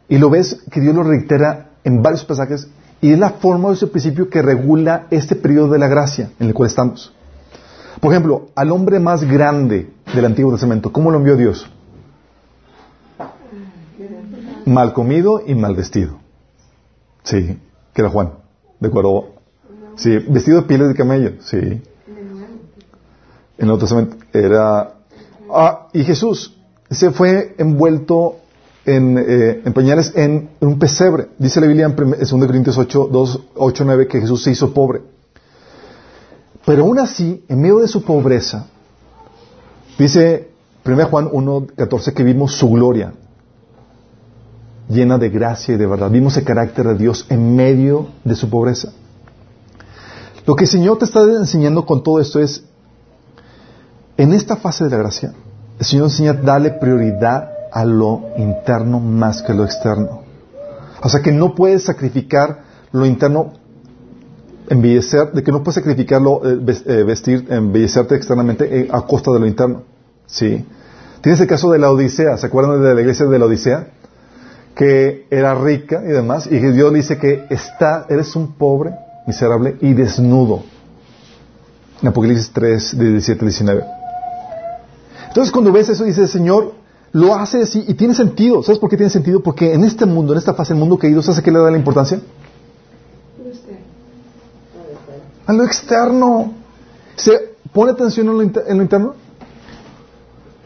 y lo ves que Dios lo reitera en varios pasajes y es la forma de ese principio que regula este periodo de la gracia en el cual estamos. Por ejemplo, al hombre más grande del Antiguo Testamento, ¿cómo lo envió Dios? Mal comido y mal vestido. Sí, que era Juan, de acuerdo. Sí, vestido de pieles de camello, sí. En el Nuevo Testamento era... Ah, y Jesús se fue envuelto en, eh, en pañales en, un pesebre. Dice la Biblia en 2 Corintios 8, 2, 8, 9 que Jesús se hizo pobre. Pero aún así, en medio de su pobreza, dice 1 Juan 1, 14 que vimos su gloria llena de gracia y de verdad. Vimos el carácter de Dios en medio de su pobreza. Lo que el Señor te está enseñando con todo esto es, en esta fase de la gracia, el Señor enseña darle prioridad a lo interno más que a lo externo. O sea que no puedes sacrificar lo interno embellecer, de que no puedes sacrificarlo, eh, eh, vestir, embellecerte externamente eh, a costa de lo interno. ¿Sí? Tienes el caso de la Odisea, ¿se acuerdan de la iglesia de la Odisea? Que era rica y demás, y Dios dice que está, eres un pobre, miserable y desnudo. En Apocalipsis 3, 17, 19. Entonces cuando ves eso, dices, Señor, lo hace así y tiene sentido. ¿Sabes por qué tiene sentido? Porque en este mundo, en esta fase, el mundo caído, ¿sabes a qué le da la importancia? a lo externo. ¿Se pone atención en lo, interno?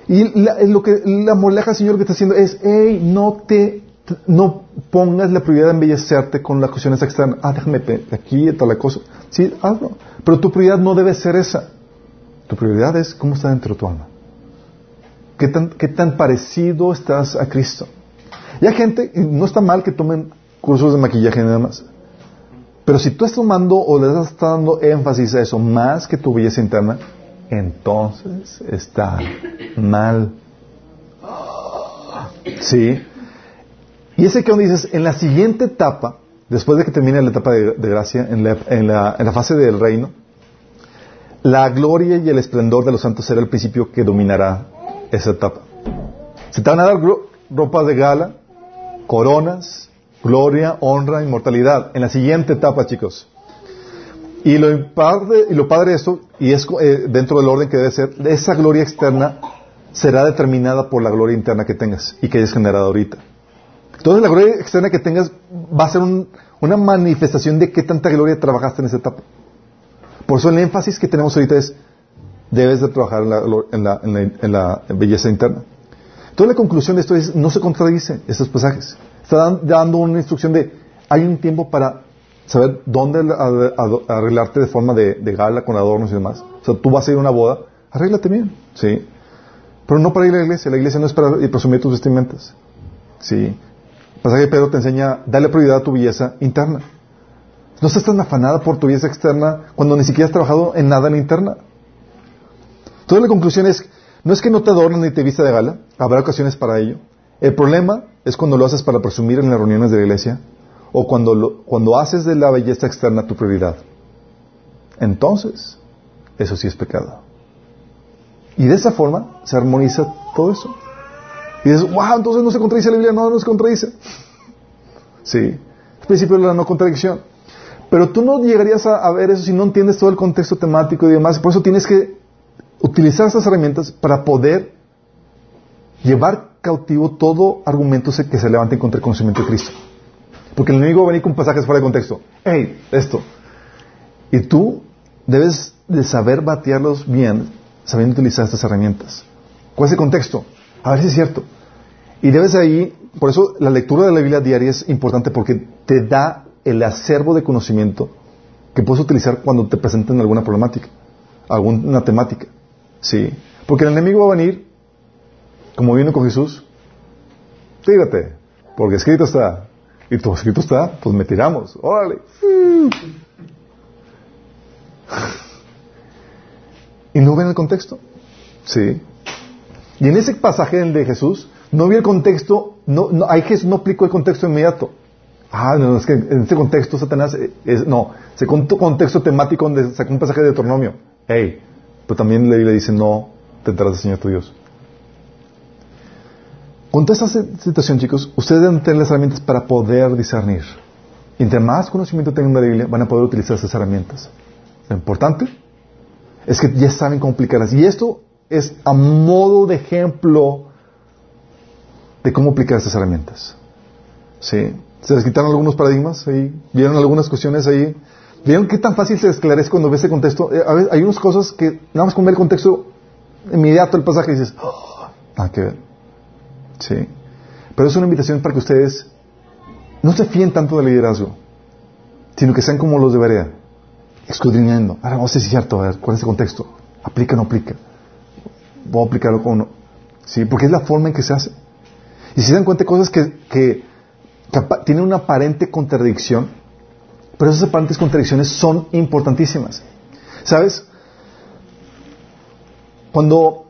Y lo que la moleja Señor que está haciendo es, hey, no te, no pongas la prioridad de embellecerte con las cuestiones externas. Ah, déjame aquí, tal cosa. Sí, hazlo. Pero tu prioridad no debe ser esa. Tu prioridad es cómo está dentro de tu alma. ¿Qué tan, qué tan parecido estás a Cristo? Y hay gente, y no está mal que tomen cursos de maquillaje y nada más. Pero si tú estás tomando o le estás dando énfasis a eso más que tu belleza interna, entonces está mal. ¿Sí? Y ese que dices, en la siguiente etapa, después de que termine la etapa de, gracia, en la, fase del reino, la gloria y el esplendor de los santos será el principio que dominará esa etapa. Se te van a dar ropas de gala, coronas, gloria, honra, inmortalidad. En la siguiente etapa, chicos. Y lo padre, y lo padre de esto, y es eh, dentro del orden que debe ser, esa gloria externa será determinada por la gloria interna que tengas y que hayas generado ahorita. Entonces la gloria externa que tengas va a ser una manifestación de qué tanta gloria trabajaste en esa etapa. Por eso el énfasis que tenemos ahorita es, debes de trabajar en la, en la belleza interna. Entonces la conclusión de esto es, no se contradice estos pasajes. Está dando una instrucción de, hay un tiempo para saber dónde arreglarte de forma de, gala, con adornos y demás. O sea, tú vas a ir a una boda, arréglate bien, ¿sí? Pero no para ir a la iglesia, la iglesia no es para ir presumir tus vestimentas, ¿sí? El pasaje de Pedro te enseña, dale prioridad a tu belleza interna. No estás tan afanada por tu belleza externa cuando ni siquiera has trabajado en nada en la interna. Entonces la conclusión es, no es que no te adornen ni te vista de gala, habrá ocasiones para ello. El problema es cuando lo haces para presumir en las reuniones de la iglesia o cuando, cuando haces de la belleza externa tu prioridad. Entonces, eso sí es pecado. Y de esa forma se armoniza todo eso. Y dices, wow, entonces no se contradice la Biblia. No, no se contradice. Sí, el principio de la no contradicción. Pero tú no llegarías a, ver eso si no entiendes todo el contexto temático y demás. Por eso tienes que utilizar estas herramientas para poder llevar cautivo todo argumento que se levante contra el conocimiento de Cristo. Porque el enemigo va a venir con pasajes fuera de contexto. ¡Hey! Esto. Y tú debes de saber batearlos bien, sabiendo utilizar estas herramientas. ¿Cuál es el contexto? A ver si es cierto. Y debes ahí por eso la lectura de la Biblia diaria es importante porque te da el acervo de conocimiento que puedes utilizar cuando te presenten alguna problemática, alguna temática. Sí. Porque el enemigo va a venir, como vino con Jesús, tírate, porque escrito está. Y todo escrito está, pues me tiramos. Órale. [laughs] Y no ven el contexto. Sí. Y en ese pasaje de Jesús, no vi el contexto, no, no, ahí Jesús no aplicó el contexto inmediato. Ah, no, es que en este contexto Satanás, eh, es, no, se un contexto temático donde sacó un pasaje de Deuteronomio. Hey, pero también la Biblia dice, no tendrás al Señor tu Dios. Con toda esta situación, chicos, ustedes deben tener las herramientas para poder discernir. Y entre más conocimiento tengan de la Biblia, van a poder utilizar esas herramientas. Lo importante es que ya saben cómo aplicarlas. Y esto es a modo de ejemplo de cómo aplicar estas herramientas. ¿Sí? Se les quitaron algunos paradigmas ahí, vieron algunas cuestiones ahí. ¿Vieron qué tan fácil se esclarece cuando ves el contexto? Eh, a veces hay unas cosas que nada más con ver el contexto inmediato del pasaje dices, oh, nada que ver. Sí. Pero es una invitación para que ustedes no se fíen tanto del liderazgo, sino que sean como los de Berea, escudriñando. Ahora vamos a es cierto, a ver, ¿cuál es el contexto? ¿Aplica o no aplica? Voy a aplicarlo con no. Sí, porque es la forma en que se hace. Y si se dan cuenta de cosas que, que, tienen una aparente contradicción, pero esas aparentes contradicciones son importantísimas. ¿Sabes? Cuando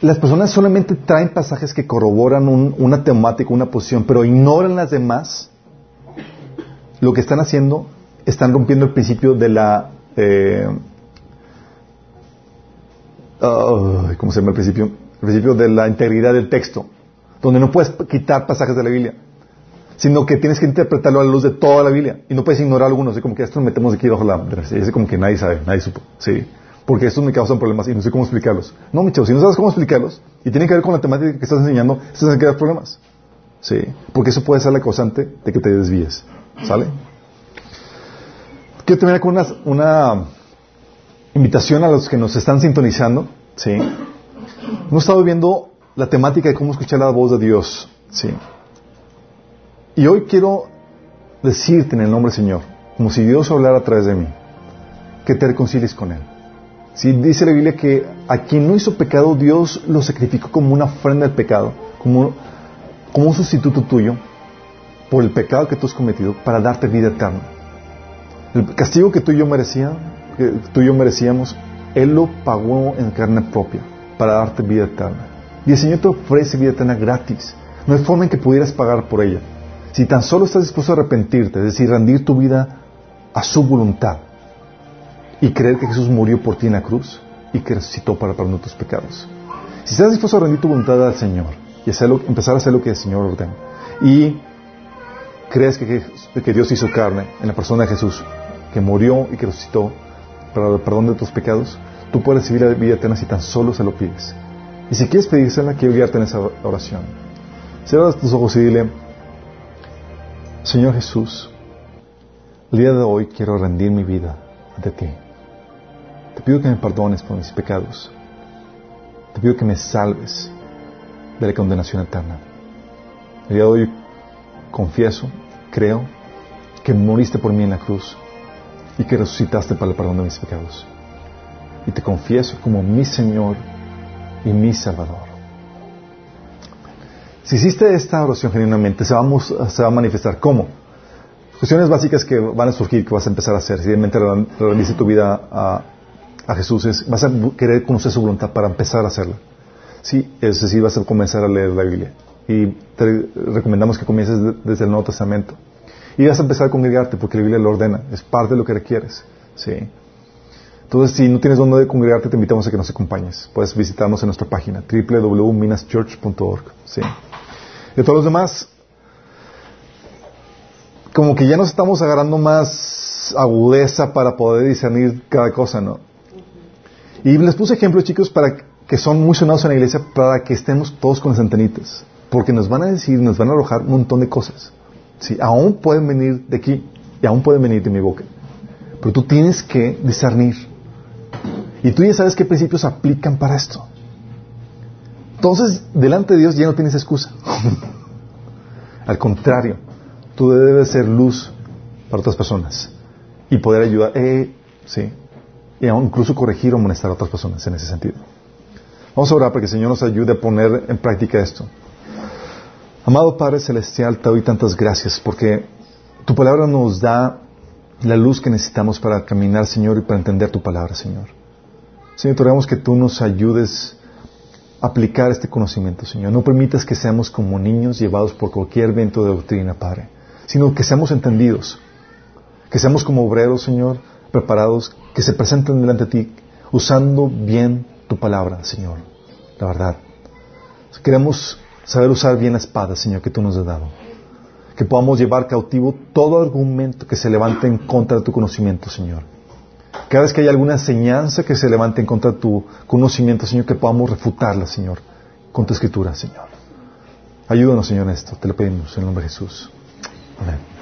las personas solamente traen pasajes que corroboran una temática, una posición, pero ignoran las demás, lo que están haciendo, están rompiendo el principio de la... Eh, ¿Cómo se llama el principio? El principio de la integridad del texto, donde no puedes quitar pasajes de la Biblia, sino que tienes que interpretarlo a la luz de toda la Biblia y no puedes ignorar algunos, así como que esto lo metemos aquí bajo la... Es como que nadie sabe, nadie supo, sí porque estos me causan problemas y no sé cómo explicarlos. No, mi si no sabes cómo explicarlos y tiene que ver con la temática que estás enseñando, estás en crear problemas. Sí, porque eso puede ser la causante de que te desvíes. ¿Sale? Quiero terminar con una invitación a los que nos están sintonizando. Sí. Hemos estado viendo la temática de cómo escuchar la voz de Dios. Sí. Y hoy quiero decirte en el nombre del Señor, como si Dios hablara a través de mí, que te reconcilies con Él. Si dice la Biblia que a quien no hizo pecado, Dios lo sacrificó como una ofrenda del pecado, como, como un sustituto tuyo por el pecado que tú has cometido para darte vida eterna. El castigo que tú y yo merecía, que tú y yo merecíamos, Él lo pagó en carne propia para darte vida eterna. Y el Señor te ofrece vida eterna gratis. No hay forma en que pudieras pagar por ella. Si tan solo estás dispuesto a arrepentirte, es decir, rendir tu vida a su voluntad, y creer que Jesús murió por ti en la cruz y que resucitó para perdonar tus pecados. Si estás dispuesto a rendir tu voluntad al Señor y empezar a hacer lo que el Señor ordena y crees que, que Dios hizo carne en la persona de Jesús, que murió y que resucitó para el perdón de tus pecados, tú puedes recibir la vida eterna si tan solo se lo pides. Y si quieres pedírsela, quiero guiarte en esa oración. Cierra tus ojos y dile, Señor Jesús, el día de hoy quiero rendir mi vida ante ti. Te pido que me perdones por mis pecados. Te pido que me salves de la condenación eterna. El día de hoy confieso, creo, que moriste por mí en la cruz y que resucitaste para el perdón de mis pecados. Y te confieso como mi Señor y mi Salvador. Si hiciste esta oración genuinamente, se, va a manifestar. ¿Cómo? Cuestiones básicas que van a surgir, que vas a empezar a hacer. Si realmente realice tu vida a, a Jesús es, vas a querer conocer su voluntad para empezar a hacerla. Sí, es decir, vas a comenzar a leer la Biblia. Y te recomendamos que comiences desde el Nuevo Testamento. Y vas a empezar a congregarte porque la Biblia lo ordena, es parte de lo que requieres. Sí. Entonces, si no tienes dónde congregarte, te invitamos a que nos acompañes. Puedes visitarnos en nuestra página www.minaschurch.org. Sí. Y todos los demás, como que ya nos estamos agarrando más agudeza para poder discernir cada cosa, ¿no? Y les puse ejemplos, chicos, para que son muy sonados en la iglesia, para que estemos todos con las antenitas. Porque nos van a decir, nos van a arrojar un montón de cosas. Aún pueden venir de aquí y aún pueden venir de mi boca. Pero tú tienes que discernir. Y tú ya sabes qué principios aplican para esto. Entonces, delante de Dios ya no tienes excusa. [laughs] Al contrario, tú debes ser luz para otras personas y poder ayudar, eh, sí, y incluso corregir o amonestar a otras personas en ese sentido. Vamos a orar para que el Señor nos ayude a poner en práctica esto. Amado Padre Celestial, te doy tantas gracias porque tu palabra nos da la luz que necesitamos para caminar, Señor, y para entender tu palabra, Señor. Señor, te rogamos que tú nos ayudes a aplicar este conocimiento, Señor. No permitas que seamos como niños llevados por cualquier viento de doctrina, Padre, sino que seamos entendidos, que seamos como obreros, Señor, preparados, que se presenten delante de ti usando bien tu palabra, Señor, la verdad. Queremos saber usar bien la espada, Señor, que tú nos has dado. Que podamos llevar cautivo todo argumento que se levante en contra de tu conocimiento, Señor. Cada vez que haya alguna enseñanza que se levante en contra de tu conocimiento, Señor, que podamos refutarla, Señor, con tu escritura, Señor. Ayúdanos, Señor, en esto. Te lo pedimos en el nombre de Jesús. Amén.